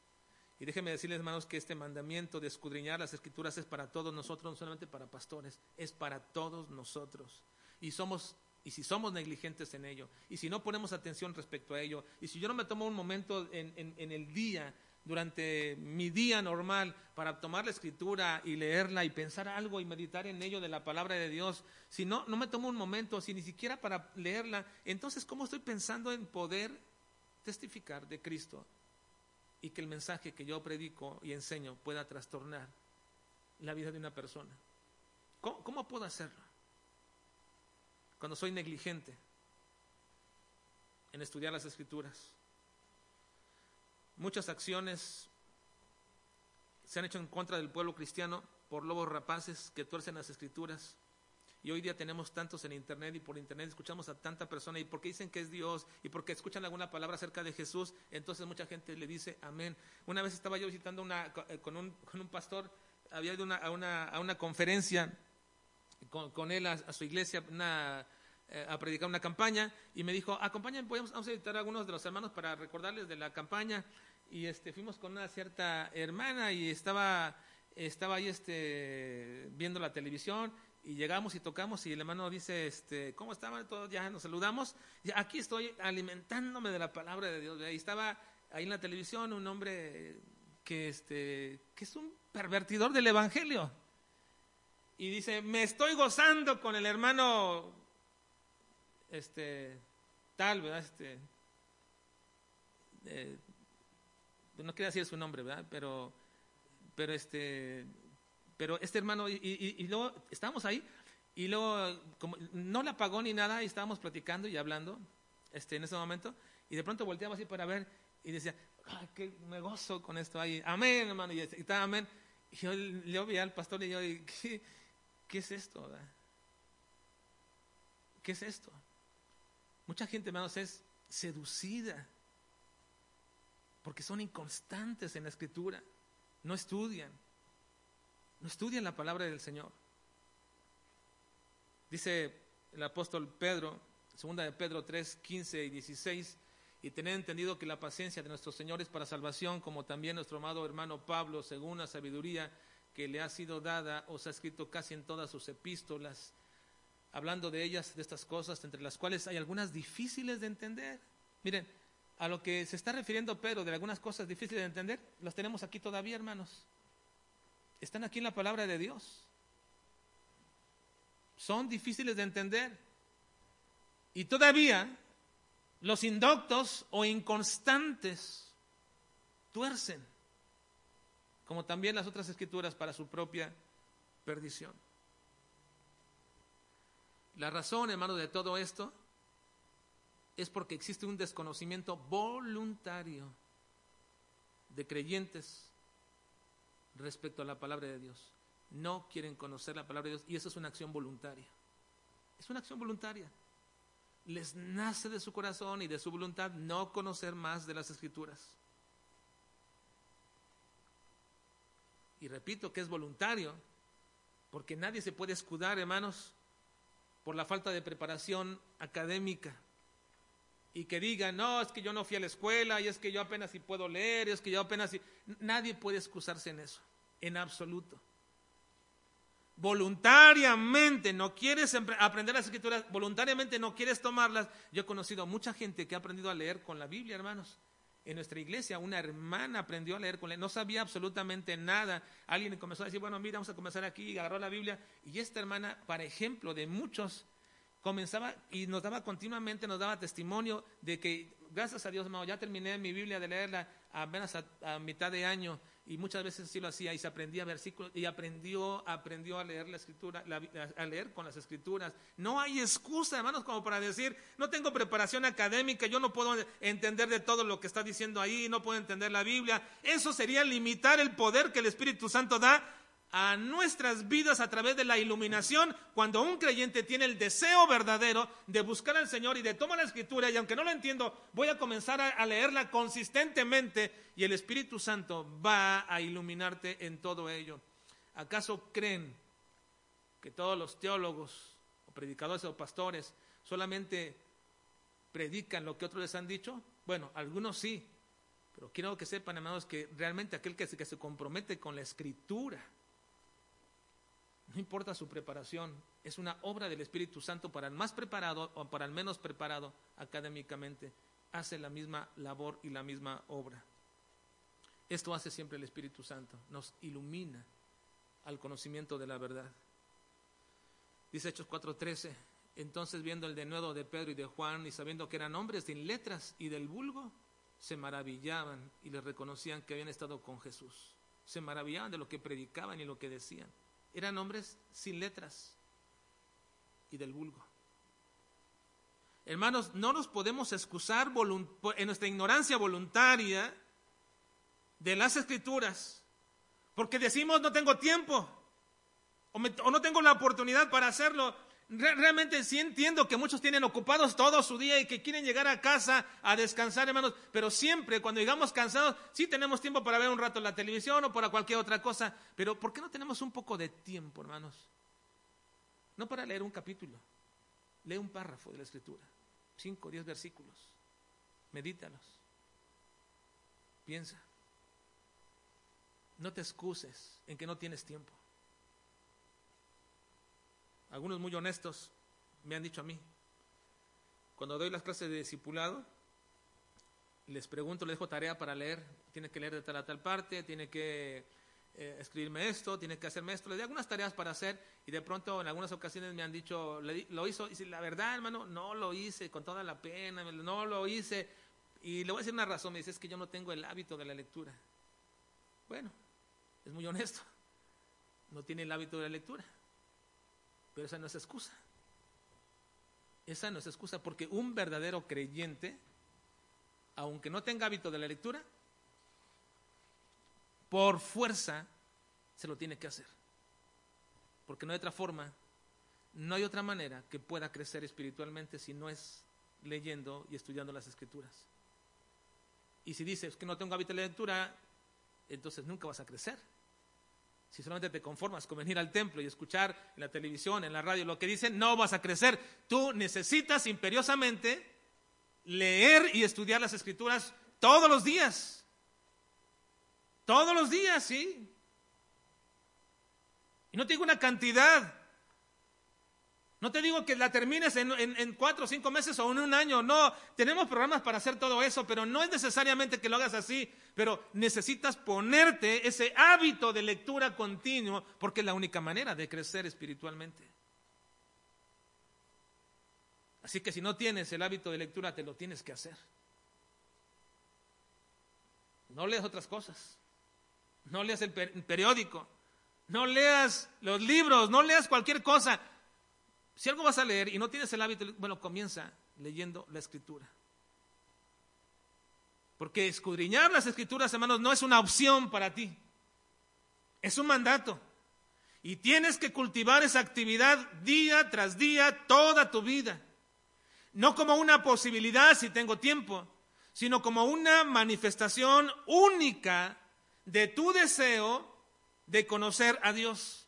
Y déjenme decirles, hermanos, que este mandamiento de escudriñar las escrituras es para todos nosotros, no solamente para pastores, es para todos nosotros. Y somos y si somos negligentes en ello, y si no ponemos atención respecto a ello, y si yo no me tomo un momento en, en el día durante mi día normal para tomar la escritura y leerla y pensar algo y meditar en ello de la palabra de Dios, si no, no me tomo un momento, si ni siquiera para leerla, entonces ¿cómo estoy pensando en poder testificar de Cristo y que el mensaje que yo predico y enseño pueda trastornar la vida de una persona? ¿Cómo, puedo hacerlo? Cuando soy negligente en estudiar las escrituras Muchas acciones se han hecho en contra del pueblo cristiano por lobos rapaces que tuercen las escrituras. Y hoy día tenemos tantos en internet y por internet escuchamos a tanta persona y porque dicen que es Dios y porque escuchan alguna palabra acerca de Jesús, entonces mucha gente le dice amén. Una vez estaba yo visitando una, eh, con, un, con un pastor, había ido a, una, a una conferencia con, él a, su iglesia, eh, a predicar una campaña y me dijo, acompáñenme, vamos a visitar a algunos de los hermanos para recordarles de la campaña. Y este, fuimos con una cierta hermana y estaba, estaba ahí este, viendo la televisión y llegamos y tocamos y el hermano dice, este, ¿cómo estaban todos? Ya nos saludamos. Aquí estoy alimentándome de la palabra de Dios. Y estaba ahí en la televisión un hombre que, este, que es un pervertidor del Evangelio. Y dice, me estoy gozando con el hermano este, tal, ¿verdad? Este, eh, no quería decir su nombre, ¿verdad? Pero, pero este, pero este hermano, y, luego estábamos ahí, y luego, como no la pagó ni nada, y estábamos platicando y hablando, este, en ese momento, y de pronto volteaba así para ver, y decía, ay, qué me gozo con esto ahí, amén, hermano, y, estaba amén, y yo le vi al pastor y yo, ¿qué, es esto? ¿Qué es esto? Mucha gente, hermanos, es seducida porque son inconstantes en la escritura, no estudian, no estudian la palabra del Señor. Dice el apóstol Pedro, segunda de Pedro 3, 15 y 16, y tener entendido que la paciencia de nuestro Señor es para salvación, como también nuestro amado hermano Pablo, según la sabiduría que le ha sido dada, os ha escrito casi en todas sus epístolas, hablando de ellas, de estas cosas, entre las cuales hay algunas difíciles de entender. Miren, a lo que se está refiriendo Pedro de algunas cosas difíciles de entender, las tenemos aquí todavía, hermanos. Están aquí en la palabra de Dios. Son difíciles de entender. Y todavía los indoctos o inconstantes tuercen, como también las otras escrituras, para su propia perdición. La razón, hermano, de todo esto es porque existe un desconocimiento voluntario de creyentes respecto a la palabra de Dios. No quieren conocer la palabra de Dios y eso es una acción voluntaria. Es una acción voluntaria. Les nace de su corazón y de su voluntad no conocer más de las escrituras. Y repito que es voluntario, porque nadie se puede escudar, hermanos, por la falta de preparación académica y que digan, no, es que yo no fui a la escuela, y es que yo apenas si puedo leer, y es que yo apenas si... Nadie puede excusarse en eso, en absoluto. Voluntariamente no quieres aprender las escrituras, voluntariamente no quieres tomarlas. Yo he conocido a mucha gente que ha aprendido a leer con la Biblia, hermanos. En nuestra iglesia, una hermana aprendió a leer con la no sabía absolutamente nada. Alguien comenzó a decir, bueno, mira, vamos a comenzar aquí, y agarró la Biblia. Y esta hermana, para ejemplo de muchos, comenzaba y nos daba continuamente, nos daba testimonio de que, gracias a Dios, hermano, ya terminé mi Biblia de leerla apenas a, mitad de año y muchas veces sí lo hacía y se aprendía versículos y aprendió, aprendió a leer la escritura, a leer con las escrituras. No hay excusa, hermanos, como para decir, no tengo preparación académica, yo no puedo entender de todo lo que está diciendo ahí, no puedo entender la Biblia. Eso sería limitar el poder que el Espíritu Santo da a nuestras vidas a través de la iluminación cuando un creyente tiene el deseo verdadero de buscar al Señor y de tomar la escritura y aunque no lo entiendo, voy a comenzar a, leerla consistentemente y el Espíritu Santo va a iluminarte en todo ello. ¿Acaso creen que todos los teólogos o predicadores o pastores solamente predican lo que otros les han dicho? Bueno, algunos sí, pero quiero que sepan, hermanos, que realmente aquel que se compromete con la escritura, no importa su preparación, es una obra del Espíritu Santo para el más preparado o para el menos preparado académicamente. Hace la misma labor y la misma obra. Esto hace siempre el Espíritu Santo, nos ilumina al conocimiento de la verdad. Dice Hechos 4:13, entonces viendo el denuedo de Pedro y de Juan y sabiendo que eran hombres sin letras y del vulgo, se maravillaban y les reconocían que habían estado con Jesús. Se maravillaban de lo que predicaban y lo que decían. Eran hombres sin letras y del vulgo. Hermanos, no nos podemos excusar en nuestra ignorancia voluntaria de las escrituras, porque decimos no tengo tiempo o, no tengo la oportunidad para hacerlo. Realmente sí entiendo que muchos tienen ocupados todo su día y que quieren llegar a casa a descansar, hermanos, pero siempre cuando llegamos cansados, sí tenemos tiempo para ver un rato la televisión o para cualquier otra cosa, pero ¿por qué no tenemos un poco de tiempo, hermanos? No para leer un capítulo, lee un párrafo de la escritura, cinco, diez versículos, medítalos, piensa. No te excuses en que no tienes tiempo. Algunos muy honestos me han dicho a mí, cuando doy las clases de discipulado, les pregunto, les dejo tarea para leer, tiene que leer de tal a tal parte, tiene que eh, escribirme esto, tiene que hacerme esto, les doy algunas tareas para hacer y de pronto en algunas ocasiones me han dicho, lo hizo, y la verdad hermano, no lo hice con toda la pena, no lo hice, y le voy a decir una razón, me dice, es que yo no tengo el hábito de la lectura. Bueno, es muy honesto, no tiene el hábito de la lectura. Pero esa no es excusa. Esa no es excusa porque un verdadero creyente, aunque no tenga hábito de la lectura, por fuerza se lo tiene que hacer. Porque no hay otra forma, no hay otra manera que pueda crecer espiritualmente si no es leyendo y estudiando las escrituras. Y si dices que no tengo hábito de lectura, entonces nunca vas a crecer. Si solamente te conformas con venir al templo y escuchar en la televisión, en la radio lo que dicen, no vas a crecer. Tú necesitas imperiosamente leer y estudiar las escrituras todos los días. Todos los días, sí. Y no te digo una cantidad, no te digo que la termines en, cuatro o cinco meses o en un año, no, tenemos programas para hacer todo eso, pero no es necesariamente que lo hagas así, pero necesitas ponerte ese hábito de lectura continuo porque es la única manera de crecer espiritualmente. Así que si no tienes el hábito de lectura, te lo tienes que hacer. No leas otras cosas, no leas el periódico, no leas los libros, no leas cualquier cosa si algo vas a leer y no tienes el hábito, bueno, comienza leyendo la escritura. Porque escudriñar las escrituras, hermanos, no es una opción para ti. Es un mandato. Y tienes que cultivar esa actividad día tras día, toda tu vida. No como una posibilidad si tengo tiempo, sino como una manifestación única de tu deseo de conocer a Dios.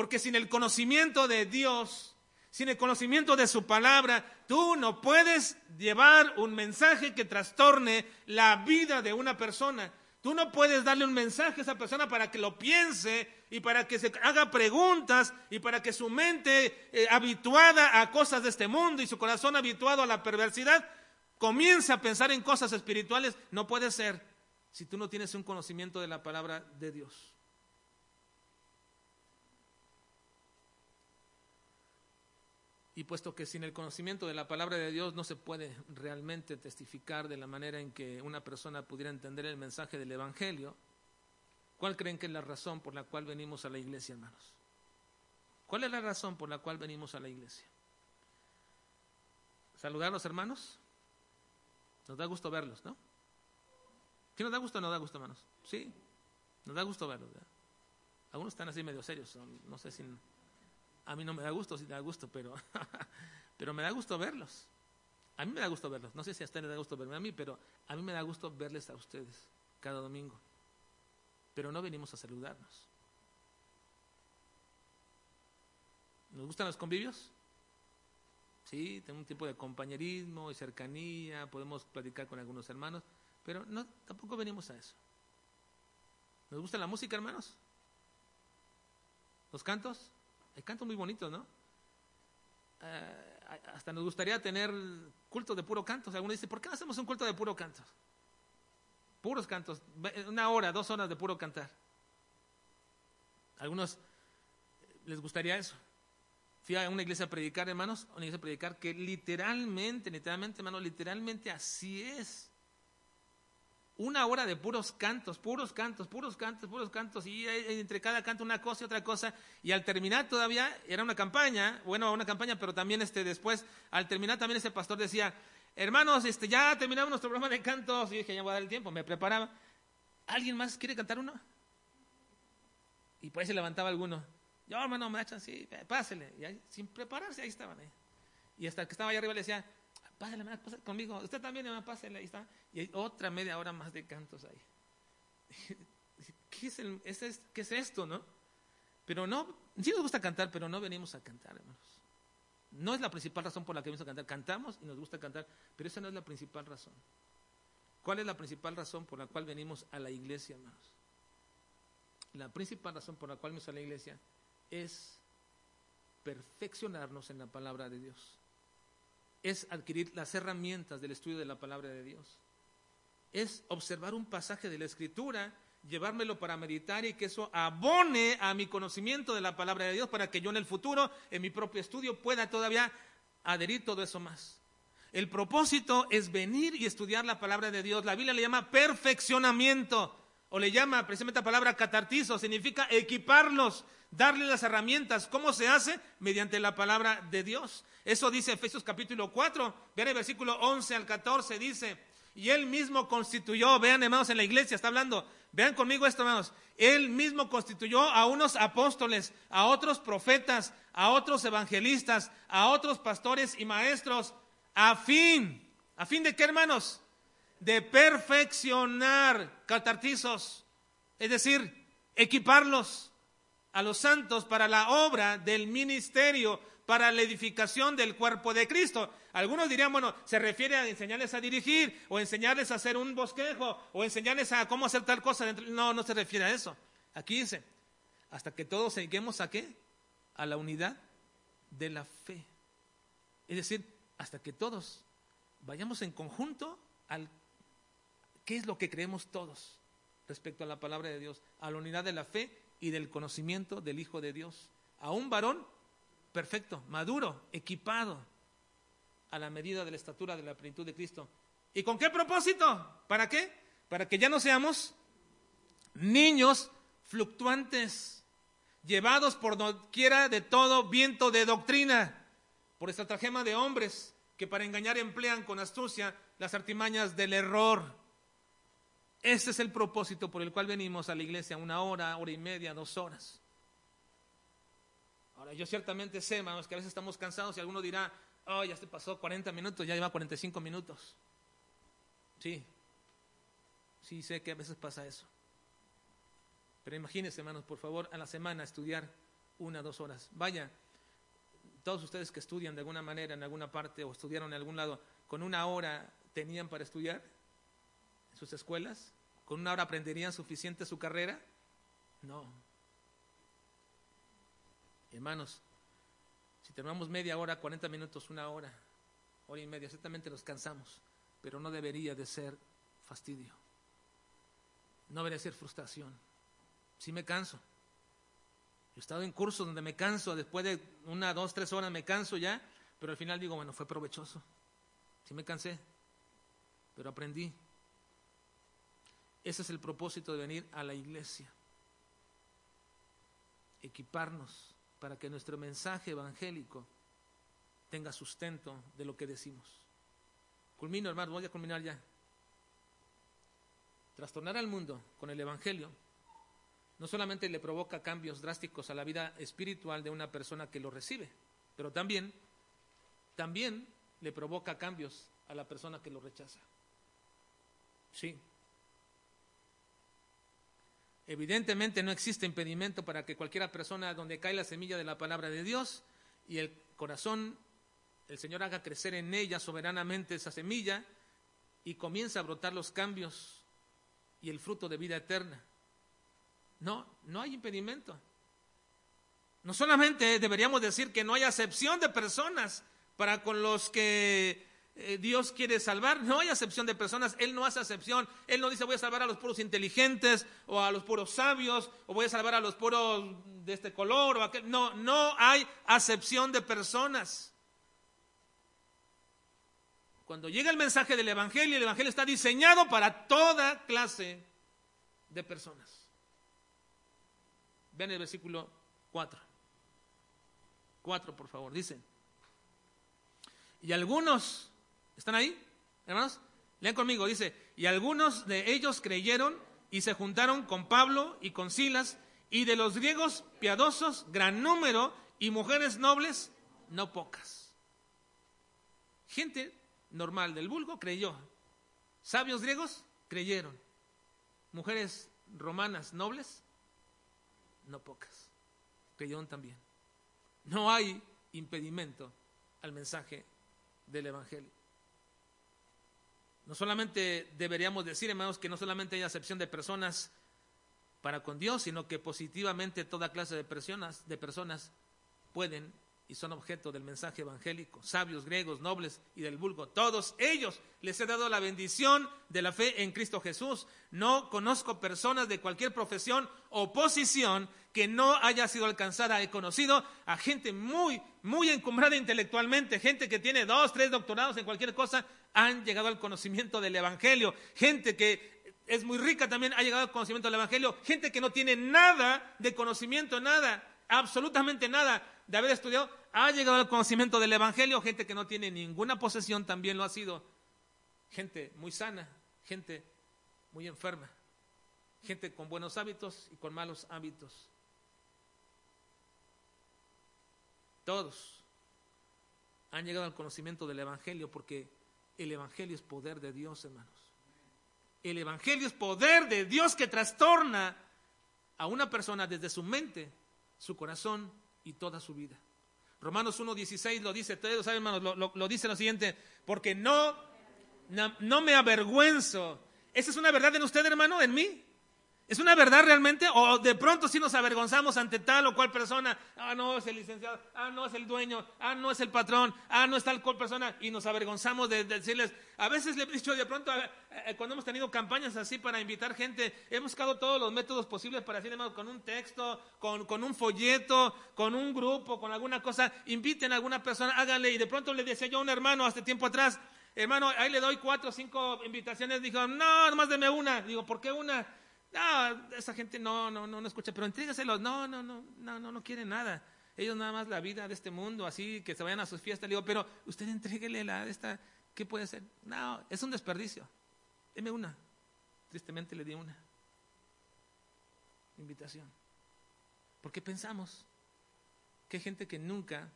Porque sin el conocimiento de Dios, sin el conocimiento de su palabra, tú no puedes llevar un mensaje que trastorne la vida de una persona. Tú no puedes darle un mensaje a esa persona para que lo piense y para que se haga preguntas y para que su mente eh, habituada a cosas de este mundo y su corazón habituado a la perversidad comience a pensar en cosas espirituales. No puede ser si tú no tienes un conocimiento de la palabra de Dios. Y puesto que sin el conocimiento de la palabra de Dios no se puede realmente testificar de la manera en que una persona pudiera entender el mensaje del Evangelio, ¿cuál creen que es la razón por la cual venimos a la iglesia, hermanos? ¿Cuál es la razón por la cual venimos a la iglesia? ¿Saludar a los hermanos? Nos da gusto verlos, ¿no? ¿Quién nos da gusto o no da gusto, hermanos? Sí, nos da gusto verlos. Algunos están así medio serios, no sé si a mí no me da gusto, sí me da gusto, pero, *laughs* pero me da gusto verlos. A mí me da gusto verlos. No sé si a ustedes les da gusto verme a mí, pero a mí me da gusto verles a ustedes cada domingo. Pero no venimos a saludarnos. ¿Nos gustan los convivios? Sí, tenemos un tipo de compañerismo y cercanía, podemos platicar con algunos hermanos, pero no, tampoco venimos a eso. ¿Nos gusta la música, hermanos? ¿Los cantos? Hay cantos muy bonitos, ¿no? Eh, hasta nos gustaría tener culto de puro canto. O sea, uno dice, ¿por qué no hacemos un culto de puro canto? puros cantos, una hora, dos horas de puro cantar. Algunos les gustaría eso. Fui a una iglesia a predicar, hermanos, una iglesia a predicar que literalmente, literalmente, hermanos, literalmente así es. Una hora de puros cantos, puros cantos, puros cantos, puros cantos, y entre cada canto una cosa y otra cosa, y al terminar todavía era una campaña, bueno, una campaña, pero también este después, al terminar también ese pastor decía, hermanos, este, ya terminamos nuestro programa de cantos, y dije, ya voy a dar el tiempo, me preparaba. ¿Alguien más quiere cantar uno? Y por ahí se levantaba alguno. Yo, hermano, me echan, sí, pásele. Y ahí, sin prepararse, ahí estaban. ahí. Y hasta que estaba ahí arriba le decía, pásale, pásale conmigo. Usted también, hermano, pásale, ahí está. Y hay otra media hora más de cantos ahí. ¿Qué es, ¿Qué es esto, no? Pero no, sí nos gusta cantar, pero no venimos a cantar, hermanos. No es la principal razón por la que venimos a cantar. Cantamos y nos gusta cantar, pero esa no es la principal razón. ¿Cuál es la principal razón por la cual venimos a la iglesia, hermanos? La principal razón por la cual venimos a la iglesia es perfeccionarnos en la palabra de Dios. Es adquirir las herramientas del estudio de la palabra de Dios. Es observar un pasaje de la escritura, llevármelo para meditar y que eso abone a mi conocimiento de la palabra de Dios para que yo en el futuro, en mi propio estudio, pueda todavía adherir todo eso más. El propósito es venir y estudiar la palabra de Dios. La Biblia le llama perfeccionamiento o le llama precisamente la palabra catartizo, significa equiparlos, darle las herramientas. ¿Cómo se hace? Mediante la palabra de Dios. Eso dice Efesios capítulo 4, vean el versículo 11 al 14, dice, y él mismo constituyó, vean hermanos en la iglesia, está hablando, vean conmigo esto hermanos, él mismo constituyó a unos apóstoles, a otros profetas, a otros evangelistas, a otros pastores y maestros, a fin, a fin de qué hermanos? De perfeccionar catartizos, es decir, equiparlos a los santos para la obra del ministerio, para la edificación del cuerpo de Cristo. Algunos dirían, bueno, se refiere a enseñarles a dirigir, o enseñarles a hacer un bosquejo, o enseñarles a cómo hacer tal cosa. No, no se refiere a eso. Aquí dice, hasta que todos lleguemos a qué? A la unidad de la fe. Es decir, hasta que todos vayamos en conjunto al qué es lo que creemos todos respecto a la palabra de Dios, a la unidad de la fe y del conocimiento del Hijo de Dios. A un varón perfecto, maduro, equipado, a la medida de la estatura de la plenitud de Cristo. ¿Y con qué propósito? ¿Para qué? Para que ya no seamos niños fluctuantes, llevados por doquiera de todo viento de doctrina, por estratagema de hombres que para engañar emplean con astucia las artimañas del error. Ese es el propósito por el cual venimos a la iglesia, una hora, hora y media, dos horas. Ahora, yo ciertamente sé, hermanos, que a veces estamos cansados y alguno dirá, oh, ya se pasó 40 minutos, ya lleva 45 minutos. Sí, sí sé que a veces pasa eso. Pero imagínense, hermanos, por favor, a la semana estudiar una, dos horas. Vaya, todos ustedes que estudian de alguna manera en alguna parte o estudiaron en algún lado, con una hora tenían para estudiar sus escuelas, con una hora aprenderían suficiente su carrera. No, Hermanos, si tenemos media hora, 40 minutos, una hora, hora y media, ciertamente nos cansamos, pero no debería de ser fastidio. No debería ser frustración. Si me canso. Yo he estado en cursos donde me canso, después de una, dos, tres horas me canso ya, pero al final digo, bueno, fue provechoso. Sí me cansé, pero aprendí. Ese es el propósito de venir a la iglesia. Equiparnos para que nuestro mensaje evangélico tenga sustento de lo que decimos. Culmino, hermano, voy a culminar ya. Trastornar al mundo con el Evangelio no solamente le provoca cambios drásticos a la vida espiritual de una persona que lo recibe, pero también, también le provoca cambios a la persona que lo rechaza. Sí, Evidentemente no existe impedimento para que cualquiera persona donde cae la semilla de la palabra de Dios y el corazón, el Señor haga crecer en ella soberanamente esa semilla y comienza a brotar los cambios y el fruto de vida eterna. No, no hay impedimento. No solamente deberíamos decir que no hay acepción de personas para con los que eh, Dios quiere salvar, no hay acepción de personas, Él no hace acepción, Él no dice voy a salvar a los puros inteligentes o a los puros sabios o voy a salvar a los puros de este color o aquel, no, no hay acepción de personas. Cuando llega el mensaje del Evangelio, el Evangelio está diseñado para toda clase de personas. Vean el versículo 4. 4, por favor, dice. Y algunos, ¿están ahí, hermanos? Lean conmigo, dice, y algunos de ellos creyeron y se juntaron con Pablo y con Silas, y de los griegos piadosos, gran número, y mujeres nobles, no pocas. Gente normal del vulgo creyó. Sabios griegos creyeron. Mujeres romanas nobles, no pocas. Creyeron también. No hay impedimento al mensaje del Evangelio. No solamente deberíamos decir, hermanos, que no solamente hay acepción de personas para con Dios, sino que positivamente toda clase de personas, de personas pueden y son objeto del mensaje evangélico, sabios, griegos, nobles y del vulgo. Todos ellos les he dado la bendición de la fe en Cristo Jesús. No conozco personas de cualquier profesión o posición que no haya sido alcanzada. He conocido a gente muy, muy encumbrada intelectualmente, gente que tiene dos, tres doctorados en cualquier cosa, han llegado al conocimiento del Evangelio. Gente que es muy rica también ha llegado al conocimiento del Evangelio. Gente que no tiene nada de conocimiento, nada, absolutamente nada de haber estudiado, ha llegado al conocimiento del Evangelio, gente que no tiene ninguna posesión también lo ha sido, gente muy sana, gente muy enferma, gente con buenos hábitos y con malos hábitos. Todos han llegado al conocimiento del Evangelio porque el Evangelio es poder de Dios, hermanos. El Evangelio es poder de Dios que trastorna a una persona desde su mente, su corazón y toda su vida. Romanos 1.16 lo dice, ustedes lo saben, hermanos, lo, lo, dice lo siguiente, porque no, no, no me avergüenzo. ¿Esa es una verdad en usted, hermano, en mí? ¿Es una verdad realmente? ¿O de pronto sí nos avergonzamos ante tal o cual persona? Ah, no, es el licenciado. Ah, no, es el dueño. Ah, no, es el patrón. Ah, no es tal cual persona. Y nos avergonzamos de, decirles. A veces le he dicho de pronto, eh, cuando hemos tenido campañas así para invitar gente, hemos buscado todos los métodos posibles para decir, con un texto, con, con un folleto, con un grupo, con alguna cosa. Inviten a alguna persona, háganle. Y de pronto le decía yo a un hermano hace tiempo atrás, hermano, ahí le doy cuatro o cinco invitaciones. Dijo, no, nomás deme una. Digo, ¿por qué una? No, esa gente no, no, no, no escucha, pero entrégaselos. No, no, no, no, no, no quiere nada. Ellos nada más la vida de este mundo, así que se vayan a sus fiestas. Le digo, pero usted entréguele la esta, ¿qué puede ser? No, es un desperdicio. Deme una. Tristemente le di una invitación. Porque pensamos que hay gente que nunca,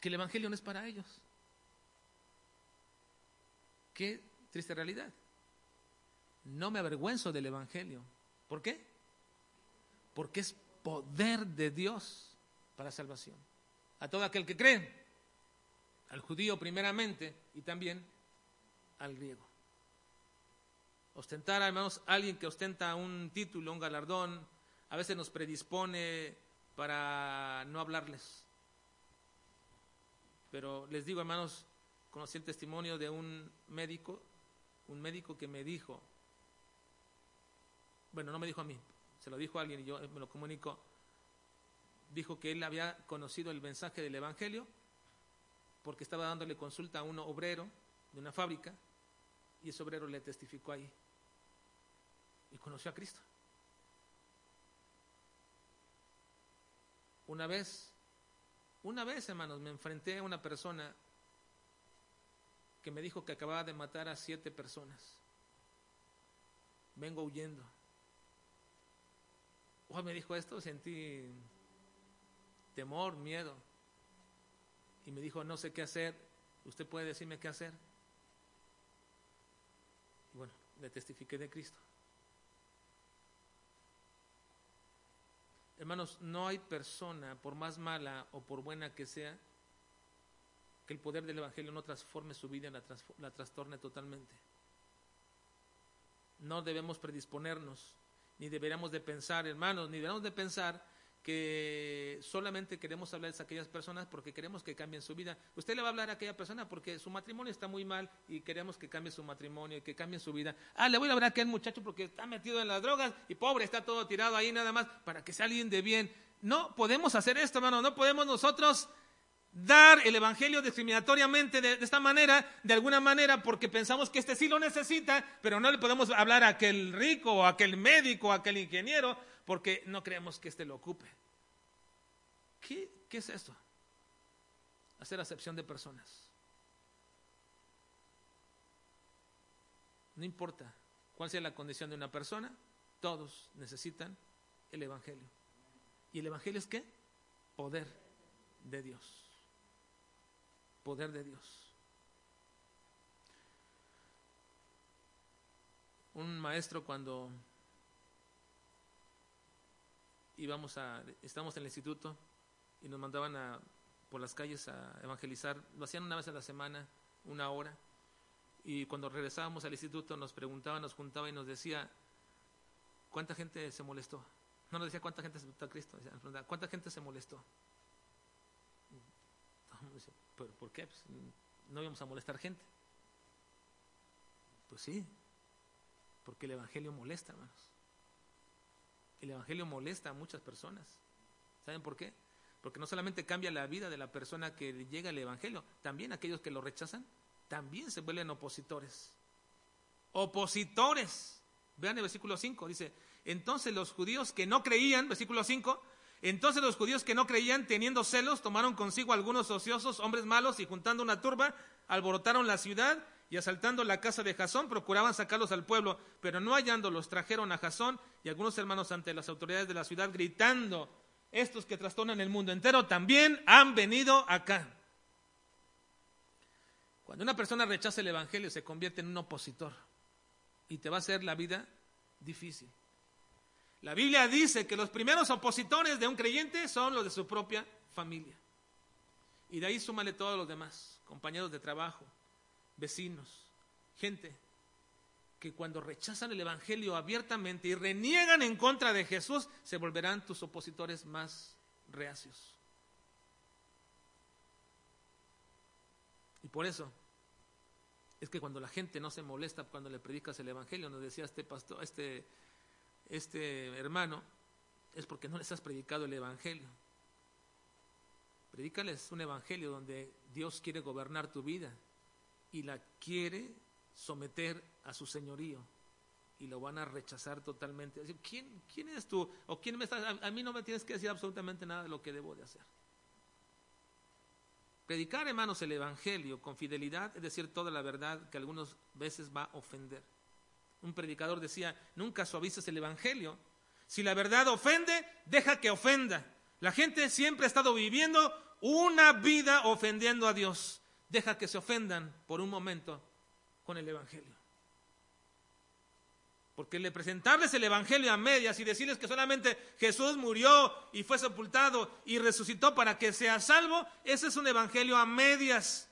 que el Evangelio no es para ellos. Qué triste realidad no me avergüenzo del Evangelio. ¿Por qué? Porque es poder de Dios para salvación. A todo aquel que cree, al judío primeramente y también al griego. Ostentar, hermanos, alguien que ostenta un título, un galardón, a veces nos predispone para no hablarles. Pero les digo, hermanos, conocí el testimonio de un médico, un médico que me dijo, bueno, no me dijo a mí, se lo dijo a alguien y yo me lo comunico, dijo que él había conocido el mensaje del Evangelio porque estaba dándole consulta a un obrero de una fábrica y ese obrero le testificó ahí y conoció a Cristo. Una vez, una vez, hermanos, me enfrenté a una persona que me dijo que acababa de matar a siete personas. Vengo huyendo me dijo esto, sentí temor, miedo. Y me dijo, no sé qué hacer, usted puede decirme qué hacer. Y bueno, le testifiqué de Cristo. Hermanos, no hay persona, por más mala o por buena que sea, que el poder del Evangelio no transforme su vida, la, la trastorne totalmente. No debemos predisponernos ni deberíamos de pensar, hermanos, ni deberíamos de pensar que solamente queremos hablarles a aquellas personas porque queremos que cambien su vida. Usted le va a hablar a aquella persona porque su matrimonio está muy mal y queremos que cambie su matrimonio y que cambie su vida. Ah, le voy a hablar a aquel muchacho porque está metido en las drogas y pobre, está todo tirado ahí nada más para que sea alguien de bien. No podemos hacer esto, hermano, no podemos nosotros dar el Evangelio discriminatoriamente de, esta manera, de alguna manera, porque pensamos que este sí lo necesita, pero no le podemos hablar a aquel rico o a aquel médico o a aquel ingeniero, porque no creemos que este lo ocupe. ¿Qué, qué es esto? Hacer acepción de personas. No importa cuál sea la condición de una persona, todos necesitan el Evangelio. ¿Y el Evangelio es qué? Poder de Dios. Poder de Dios. Un maestro cuando íbamos a, estamos en el instituto y nos mandaban a, por las calles a evangelizar, lo hacían una vez a la semana, una hora, y cuando regresábamos al instituto nos preguntaban, nos juntaba y nos decía, ¿cuánta gente se molestó? No nos decía cuánta gente aceptó a Cristo, decía, ¿cuánta gente se molestó? ¿Pero por qué? Pues, no íbamos a molestar gente. Pues sí, porque el Evangelio molesta, hermanos. El Evangelio molesta a muchas personas. ¿Saben por qué? Porque no solamente cambia la vida de la persona que llega al Evangelio, también aquellos que lo rechazan, también se vuelven opositores. Opositores. Vean el versículo 5, dice, entonces los judíos que no creían, versículo 5, entonces los judíos que no creían, teniendo celos, tomaron consigo algunos ociosos, hombres malos, y juntando una turba, alborotaron la ciudad y asaltando la casa de Jasón, procuraban sacarlos al pueblo, pero no hallándolos, trajeron a Jasón y algunos hermanos ante las autoridades de la ciudad, gritando, estos que trastornan el mundo entero también han venido acá. Cuando una persona rechaza el Evangelio se convierte en un opositor y te va a hacer la vida difícil. La Biblia dice que los primeros opositores de un creyente son los de su propia familia. Y de ahí súmale todos los demás, compañeros de trabajo, vecinos, gente que cuando rechazan el Evangelio abiertamente y reniegan en contra de Jesús, se volverán tus opositores más reacios. Y por eso es que cuando la gente no se molesta cuando le predicas el Evangelio, nos decía este pastor, este, este hermano, es porque no les has predicado el Evangelio. Predícales un Evangelio donde Dios quiere gobernar tu vida y la quiere someter a su señorío y lo van a rechazar totalmente. ¿Quién, quién eres tú? ¿O quién me estás? A, a, mí no me tienes que decir absolutamente nada de lo que debo de hacer. Predicar, hermanos, el Evangelio con fidelidad es decir toda la verdad que algunas veces va a ofender. Un predicador decía, nunca suavices el Evangelio. Si la verdad ofende, deja que ofenda. La gente siempre ha estado viviendo una vida ofendiendo a Dios. Deja que se ofendan por un momento con el Evangelio. Porque le presentarles el Evangelio a medias y decirles que solamente Jesús murió y fue sepultado y resucitó para que sea salvo, ese es un Evangelio a medias.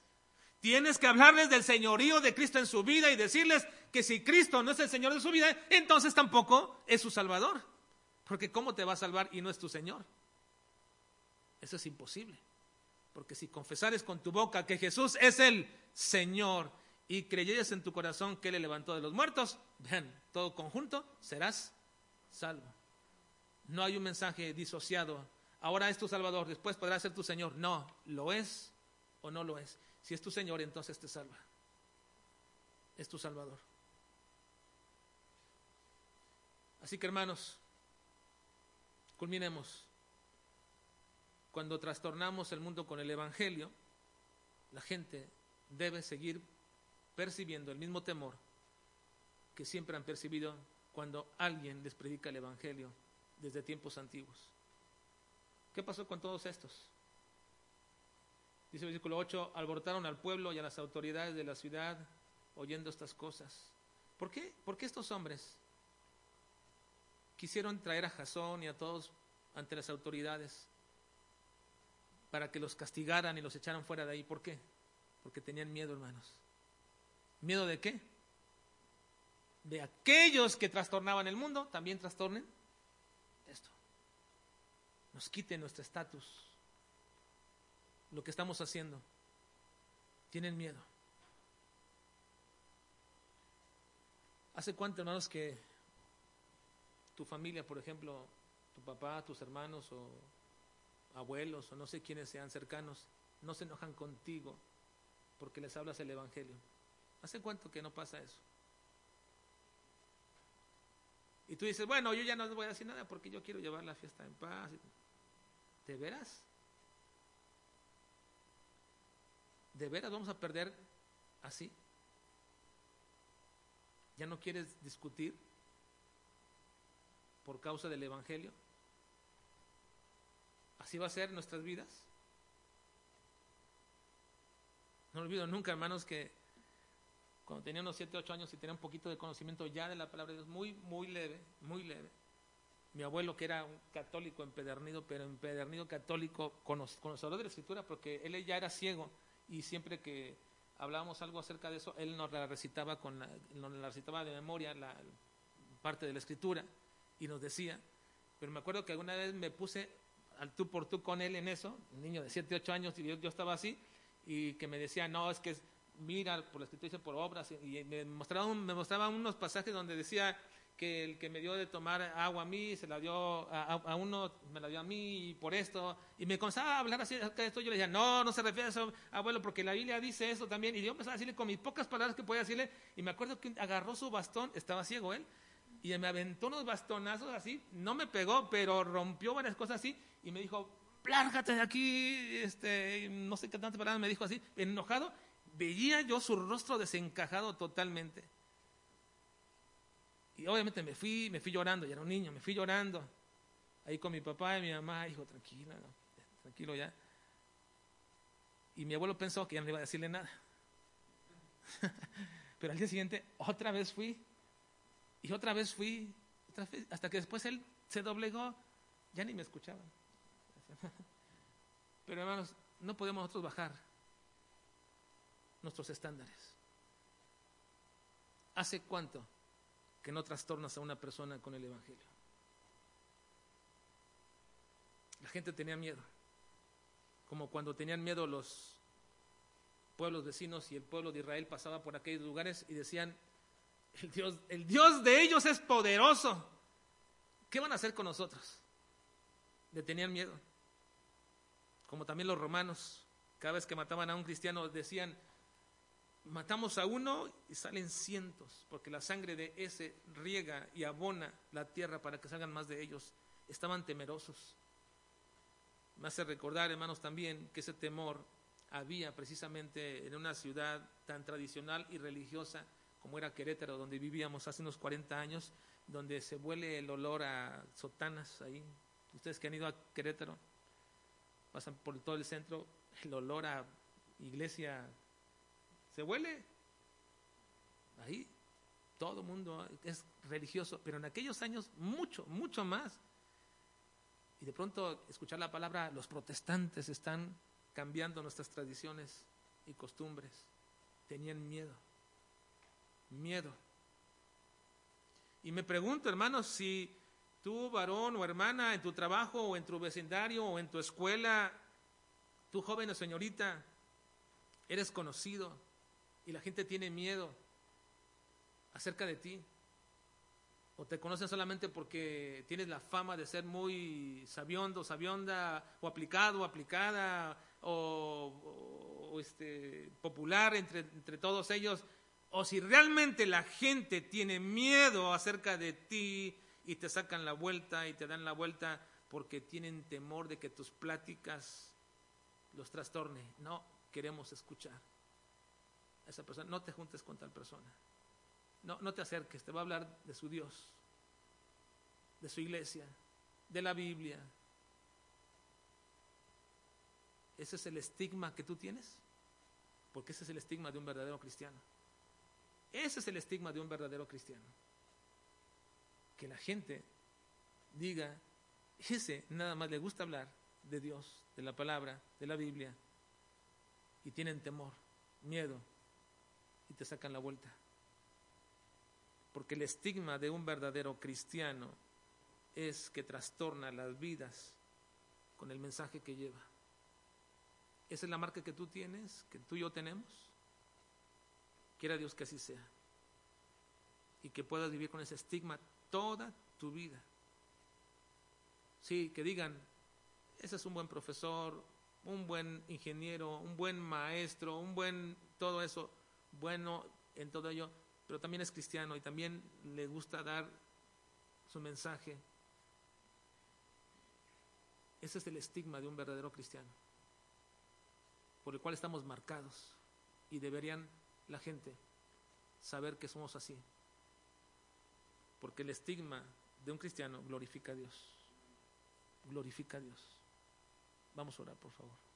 Tienes que hablarles del señorío de Cristo en su vida y decirles que si Cristo no es el Señor de su vida, entonces tampoco es su Salvador. Porque ¿cómo te va a salvar y no es tu Señor? Eso es imposible. Porque si confesares con tu boca que Jesús es el Señor y creyeres en tu corazón que le levantó de los muertos, vean, todo conjunto, serás salvo. No hay un mensaje disociado. Ahora es tu Salvador, después podrá ser tu Señor. No, lo es o no lo es. Si es tu Señor, entonces te salva. Es tu Salvador. Así que hermanos, culminemos. Cuando trastornamos el mundo con el Evangelio, la gente debe seguir percibiendo el mismo temor que siempre han percibido cuando alguien les predica el Evangelio desde tiempos antiguos. ¿Qué pasó con todos estos? Dice el versículo 8, alborotaron al pueblo y a las autoridades de la ciudad oyendo estas cosas. ¿Por qué? ¿Por qué estos hombres quisieron traer a Jasón y a todos ante las autoridades para que los castigaran y los echaran fuera de ahí? ¿Por qué? Porque tenían miedo, hermanos. ¿Miedo de qué? De aquellos que trastornaban el mundo, también trastornen esto. nos quite nuestro estatus, lo que estamos haciendo. Tienen miedo. ¿Hace cuánto, hermanos, que tu familia, por ejemplo, tu papá, tus hermanos o abuelos o no sé quiénes sean cercanos, no se enojan contigo porque les hablas el Evangelio? ¿Hace cuánto que no pasa eso? Y tú dices, bueno, yo ya no les voy a decir nada porque yo quiero llevar la fiesta en paz. ¿De veras? ¿De veras vamos a perder así? ¿Ya no quieres discutir por causa del Evangelio? ¿Así va a ser nuestras vidas? No olvido nunca, hermanos, que cuando tenía unos 7, 8 años y tenía un poquito de conocimiento ya de la palabra de Dios, muy, muy leve, muy leve. Mi abuelo, que era un católico empedernido, pero empedernido católico, conocedor de la escritura, porque él ya era ciego y siempre que hablábamos algo acerca de eso, él nos la recitaba, con la, nos la recitaba de memoria, la parte de la escritura, y nos decía, pero me acuerdo que alguna vez me puse al tú por tú con él en eso, un niño de 7, 8 años, y yo, yo estaba así, y que me decía, no, es que es mira por la escritura dice por obras y me mostraba, me mostraba unos pasajes donde decía que el que me dio de tomar agua a mí se la dio a, uno me la dio a mí y por esto y me comenzaba a hablar así de esto yo le decía no no se refiere a eso abuelo porque la Biblia dice eso también y yo empezaba a decirle con mis pocas palabras que podía decirle y me acuerdo que agarró su bastón estaba ciego él y me aventó unos bastonazos así no me pegó pero rompió varias cosas así y me dijo lárgate de aquí este no sé qué tantas palabras me dijo así enojado veía yo su rostro desencajado totalmente. Y obviamente me fui, me fui llorando, ya era un niño, me fui llorando. Ahí con mi papá y mi mamá, dijo, tranquila, tranquilo ya. Y mi abuelo pensó que ya no iba a decirle nada. *laughs* Pero al día siguiente otra vez fui. Y otra vez fui. hasta que después él se doblegó. Ya ni me escuchaba. *laughs* Pero hermanos, no podemos nosotros bajar nuestros estándares. ¿Hace cuánto que no trastornas a una persona con el Evangelio? La gente tenía miedo, como cuando tenían miedo los pueblos vecinos y el pueblo de Israel pasaba por aquellos lugares y decían, el Dios, el Dios de ellos es poderoso. ¿Qué van a hacer con nosotros? Le tenían miedo. Como también los romanos, cada vez que mataban a un cristiano decían, matamos a uno y salen cientos, porque la sangre de ese riega y abona la tierra para que salgan más de ellos. Estaban temerosos. Me hace recordar, hermanos, también que ese temor había precisamente en una ciudad tan tradicional y religiosa como era Querétaro, donde vivíamos hace unos 40 años, donde se huele el olor a sotanas ahí. Ustedes que han ido a Querétaro, pasan por todo el centro, el olor a iglesia se huele. Ahí todo mundo es religioso, pero en aquellos años mucho, mucho más. Y de pronto escuchar la palabra, los protestantes están cambiando nuestras tradiciones y costumbres. Tenían miedo, miedo. Y me pregunto, hermanos, si tú, varón o hermana, en tu trabajo o en tu vecindario o en tu escuela, tú joven o señorita, eres conocido, y la gente tiene miedo acerca de ti. O te conocen solamente porque tienes la fama de ser muy sabiondo, sabionda, o aplicado, o aplicada, o, este, popular entre, entre todos ellos. O si realmente la gente tiene miedo acerca de ti y te sacan la vuelta y te dan la vuelta porque tienen temor de que tus pláticas los trastorne. No queremos escuchar esa persona, no te juntes con tal persona. No, no te acerques, te va a hablar de su Dios, de su iglesia, de la Biblia. ¿Ese es el estigma que tú tienes? Porque ese es el estigma de un verdadero cristiano. Ese es el estigma de un verdadero cristiano. Que la gente diga, ese nada más le gusta hablar de Dios, de la palabra, de la Biblia, y tienen temor, miedo y te sacan la vuelta. Porque el estigma de un verdadero cristiano es que trastorna las vidas con el mensaje que lleva. Esa es la marca que tú tienes, que tú y yo tenemos. Quiera Dios que así sea. Y que puedas vivir con ese estigma toda tu vida. Sí, que digan, ese es un buen profesor, un buen ingeniero, un buen maestro, un buen todo eso, bueno en todo ello, pero también es cristiano y también le gusta dar su mensaje. Ese es el estigma de un verdadero cristiano, por el cual estamos marcados y deberían la gente saber que somos así, porque el estigma de un cristiano glorifica a Dios, glorifica a Dios. Vamos a orar, por favor.